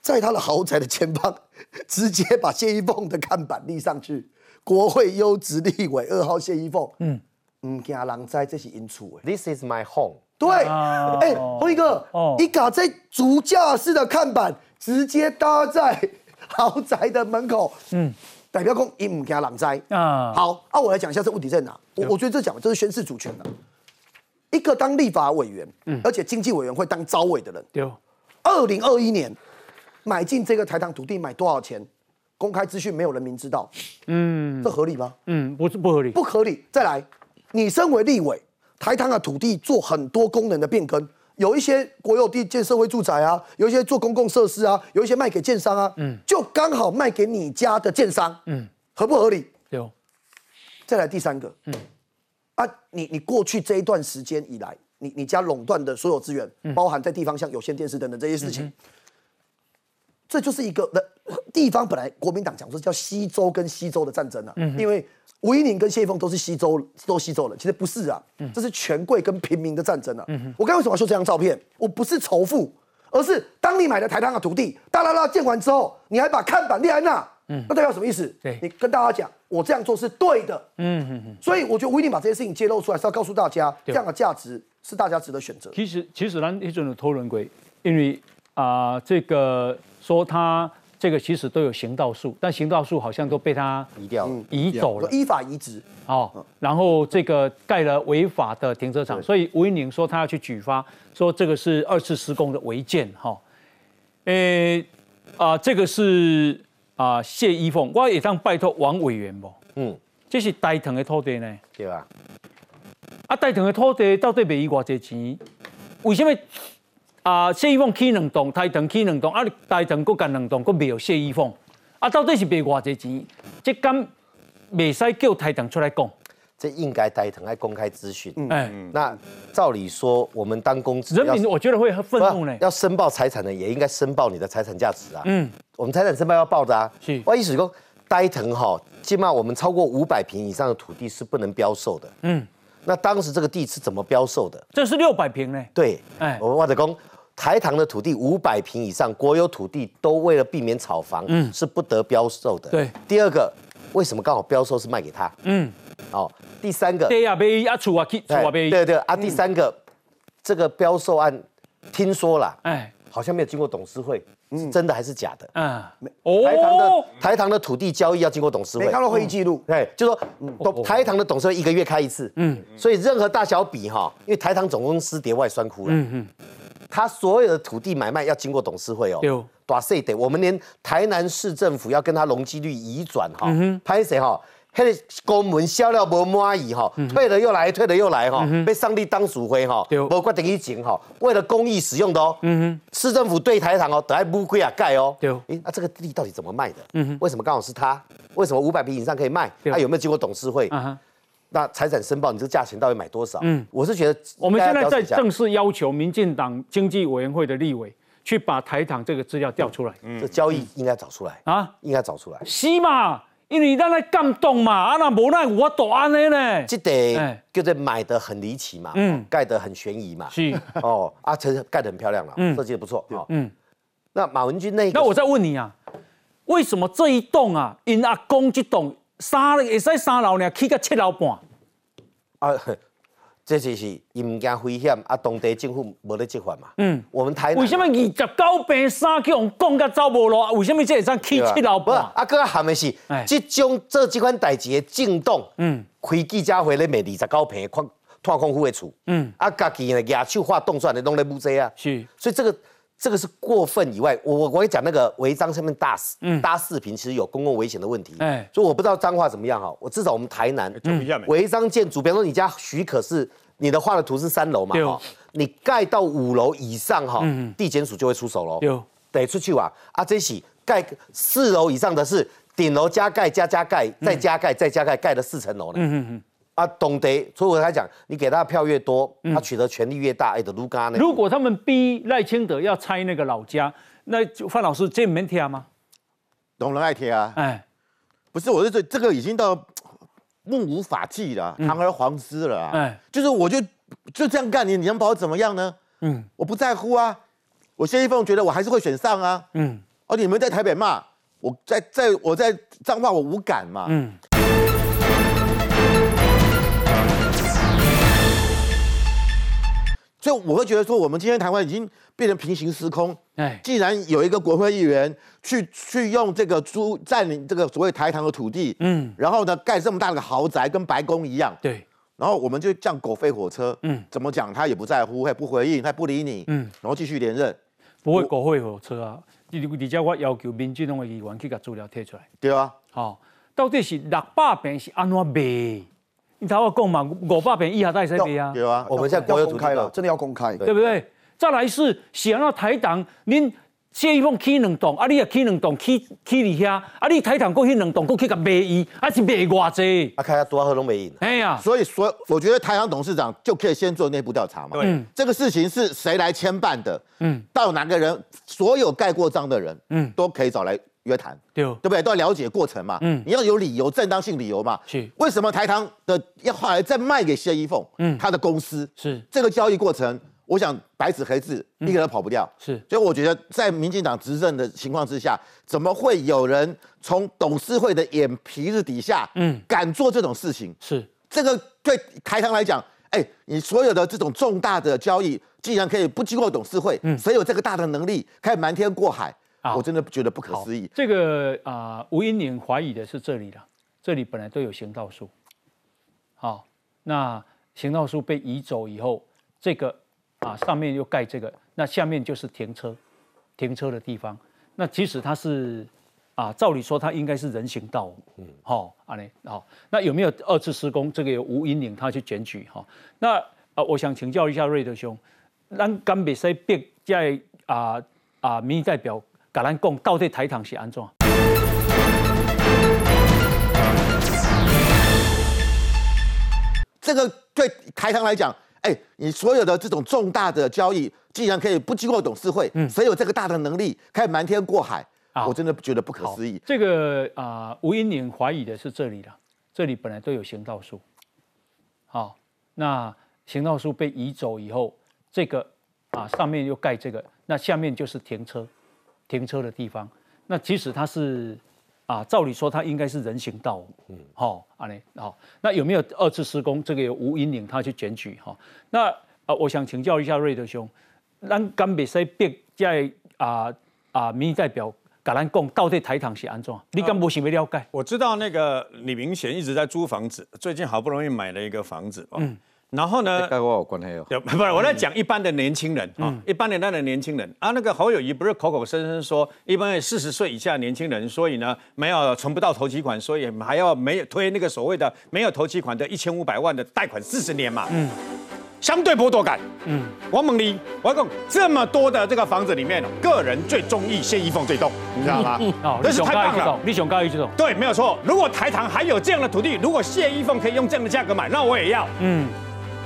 在他的豪宅的前方，直接把谢依凤的看板立上去，国会优质立委二号谢依凤。嗯。唔惊人知这是因厝的。This is my home。对。哎，红一哥，一搞这足架式的看板，直接搭在。豪宅的门口，嗯，代表公一唔惊狼灾啊。好，啊，我来讲一下这问题在哪。我我觉得这讲这是宣示主权的。一个当立法委员，嗯，而且经济委员会当招委的人，对。二零二一年买进这个台糖土地买多少钱？公开资讯没有人民知道，嗯，这合理吗？嗯，不是不合理，不合理。再来，你身为立委，台糖的土地做很多功能的变更。有一些国有地建社会住宅啊，有一些做公共设施啊，有一些卖给建商啊，嗯，就刚好卖给你家的建商，嗯，合不合理？有。再来第三个，嗯，啊，你你过去这一段时间以来，你你家垄断的所有资源，包含在地方像有线电视等等这些事情，这就是一个的地方本来国民党讲说叫西周跟西周的战争啊，嗯，因为。吴依宁跟谢凤都是西周，都西周人，其实不是啊，这是权贵跟平民的战争啊。我刚为什么要秀这张照片？我不是仇富，而是当你买了台糖的土地，哒啦啦建完之后，你还把看板立在那，那代表什么意思？你跟大家讲，我这样做是对的。嗯嗯嗯。所以我觉得吴依宁把这些事情揭露出来，是要告诉大家，这样的价值是大家值得选择。其实，其实咱一种的偷人规，因为啊，这个说他。这个其实都有行道树，但行道树好像都被他移掉、移走了，依法移植。哦，然后这个盖了违法的停车场，所以吴英宁说他要去举发，说这个是二次施工的违建。哈，诶，啊，这个是啊谢依凤，我也当拜托王委员不？嗯，这是大腾的土地呢，对吧？啊，大腾的土地到底卖伊偌济钱？为什么？啊，谢依凤起两栋，台糖起两栋，啊，台糖搁干两栋，搁没有谢依凤，啊，到底是卖偌济钱？这敢未使叫台糖出来讲？这应该台糖来公开资讯。哎，那照理说，我们当公职，人民我觉得会很愤怒呢。要申报财产的，也应该申报你的财产价值啊。嗯，我们财产申报要报的啊。是，万一是讲台糖哈，起码我们超过五百平以上的土地是不能标售的。嗯，那当时这个地是怎么标售的？这是六百平呢。对，哎，我们或者讲。台糖的土地五百平以上，国有土地都为了避免炒房，嗯，是不得标售的。对，第二个，为什么刚好标售是卖给他？嗯，哦，第三个，对呀，被啊处啊去处啊被，对对啊，第三个，这个标售案听说了，哎，好像没有经过董事会，是真的还是假的？嗯，台糖的哦，台糖的土地交易要经过董事会，没看到会议记录，对，就说董台糖的董事会一个月开一次，嗯，所以任何大小笔哈，因为台糖总公司叠外酸哭了，嗯嗯，它所有的土地买卖要经过董事会哦，对。哦大细得，我们连台南市政府要跟他容积率移转哈，拍谁哈？迄个公文销了无满意哈，退了又来，退了又来哈，被上帝当鼠灰哈，对。无决定以前哈，为了公益使用的哦，市政府对台糖哦，等下乌龟啊盖哦，对。诶，那这个地到底怎么卖的？为什么刚好是他？为什么五百平以上可以卖？对。他有没有经过董事会？那财产申报，你这个价钱到底买多少？嗯我是觉得我们现在在正式要求民进党经济委员会的立委去把台糖这个资料调出来这交易应该找出来，啊，应该找出来。是嘛？因为咱来感动嘛，啊那无咱有法度安尼呢？这得哎叫做买的很离奇嘛，嗯盖的很悬疑嘛，是，哦，啊，这盖的很漂亮了，嗯设计的不错哦。嗯，那马文君那个，那我再问你啊，为什么这一栋啊，因阿公这栋三会使三楼呢，起到七楼半？啊，[LAUGHS] 这就是因唔惊危险啊，当地政府无咧执法嘛。嗯，我们台南为什么二十九平三去用讲甲走无路？为什么这会使起七老半？不是啊，哥含的是哎。这种做即款代志的震动，嗯。开记者会咧卖二十九平的矿拓空户的厝，嗯，啊，家己呢野手画动算的拢咧不这啊，是，所以这个这个是过分以外，我我我会讲那个违章上面大搭视频，其实有公共危险的问题，哎所以我不知道彰化怎么样哈，我至少我们台南违章建筑，比方说你家许可是你的画的图是三楼嘛你盖到五楼以上哈地检署就会出手喽。有得出去哇！啊，这是盖四楼以上的是顶楼加盖加加盖再加盖再加盖盖了四层楼呢。嗯嗯嗯。啊，懂得，所以我才讲，你给他的票越多，他取得权力越大，哎的卢嘎呢？如果他们逼赖清德要拆那个老家，那就范老师这没贴吗？懂人爱贴啊。哎，不是，我是说这个已经到目无法纪了，堂而皇之了啊。哎就是我就就这样干，你你能把我怎么样呢？嗯我不在乎啊。我谢依凤觉得我还是会选上啊。嗯哦，你们在台北骂我在在我在彰化我无感嘛。嗯。所以我会觉得说，我们今天台湾已经变成平行时空。哎，既然有一个国会议员去去用这个租占领这个所谓台糖的土地，嗯然后呢盖这么大的豪宅，跟白宫一样，对，然后我们就这样狗吠火车，嗯怎么讲他也不在乎，他也不回应，他也不理你，嗯然后继续连任，不会狗吠火车啊！你你且我要求民进党的议员去把资料贴出来。对啊，好、到底是六百平是安怎卖？你头我讲嘛，五百平以下才使卖啊，对啊，我们现在国有土地要公开了，真的要公开。对不对？再来是想要台党，恁谢依凤起两栋，啊，你也起两栋，起起伫遐，啊，你台党过去两栋，过去甲卖伊，啊是卖偌济？啊，看下多喝都没赢。哎呀，所以所我觉得台糖董事长就可以先做内部调查嘛。对这个事情是谁来牵办的？嗯到哪个人，所有盖过章的人，嗯，都可以找来约谈。对，对不对？都要了解过程嘛。嗯嗯，你要有理由、正当性理由嘛。是为什么台糖的要后来再卖给谢依凤？嗯嗯，他的公司是这个交易过程，我想白纸黑字，一个人跑不掉。是，所以我觉得在民进党执政的情况之下，怎么会有人从董事会的眼皮子底下，嗯嗯，敢做这种事情？是，这个对台糖来讲，哎，你所有的这种重大的交易，既然可以不经过董事会，嗯谁有这个大的能力，可以瞒天过海？好我真的觉得不可思议。这个啊、吴英领怀疑的是这里了，这里本来都有行道树，好、那行道树被移走以后，这个啊上面又盖这个，那下面就是停车，停车的地方。那即使它是啊，照理说它应该是人行道，嗯，好、啊嘞，好、那有没有二次施工？这个由吴英宁他去检举哈、那啊，我想请教一下瑞德兄，咱敢袂使逼在啊啊民意代表甲咱讲，到底台糖是安怎？这个对台糖来讲，哎，你所有的这种重大的交易，既然可以不经过董事会，谁有这个大的能力，可以瞒天过海？啊我真的觉得不可思议。这个啊，吴英宁怀疑的是这里了，这里本来都有行道树，好、那行道树被移走以后，这个啊上面又盖这个，那下面就是停车，停车的地方。那即使它是啊，照理说它应该是人行道，嗯，好、啊嘞，好、那有没有二次施工？这个有吴英宁他去检举哈、那啊，我想请教一下瑞德兄，咱敢袂使逼在啊啊民意代表。甲咱讲到底台糖是安怎？你敢无想要了解？我知道那个李明贤一直在租房子，最近好不容易买了一个房子。嗯，然后呢？跟我有关系哦。[LAUGHS] 不是，我在讲一般的年轻人啊，一般年代的年轻人啊。那个侯友谊不是口口声声说，一般四十岁以下年轻人，所以呢没有存不到投期款，所以还要没有推那个所谓的没有投期款的一千五百万的贷款四十年嘛。嗯。相对剥夺感，嗯，王猛力，我讲这么多的这个房子里面，个人最中意谢依凤最动，你知道吗？[LAUGHS] 哦，这是太棒了，你想高一这种，对，没有错。如果台糖还有这样的土地，如果谢依凤可以用这样的价格买，那我也要，嗯。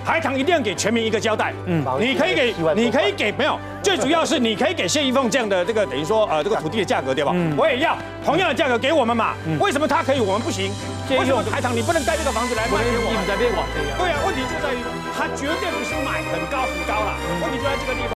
台糖一定要给全民一个交代，嗯，你可以给，你可以给，没有，[LAUGHS] 最主要是你可以给谢依凤这样的这个等于说呃这个土地的价格对吧？我也要同样的价格给我们嘛，为什么他可以我们不行？为什么台糖你不能盖这个房子来卖给我？们在边往这样？对啊，问题就在于他绝对不是买很高很高了，问题就在这个地方。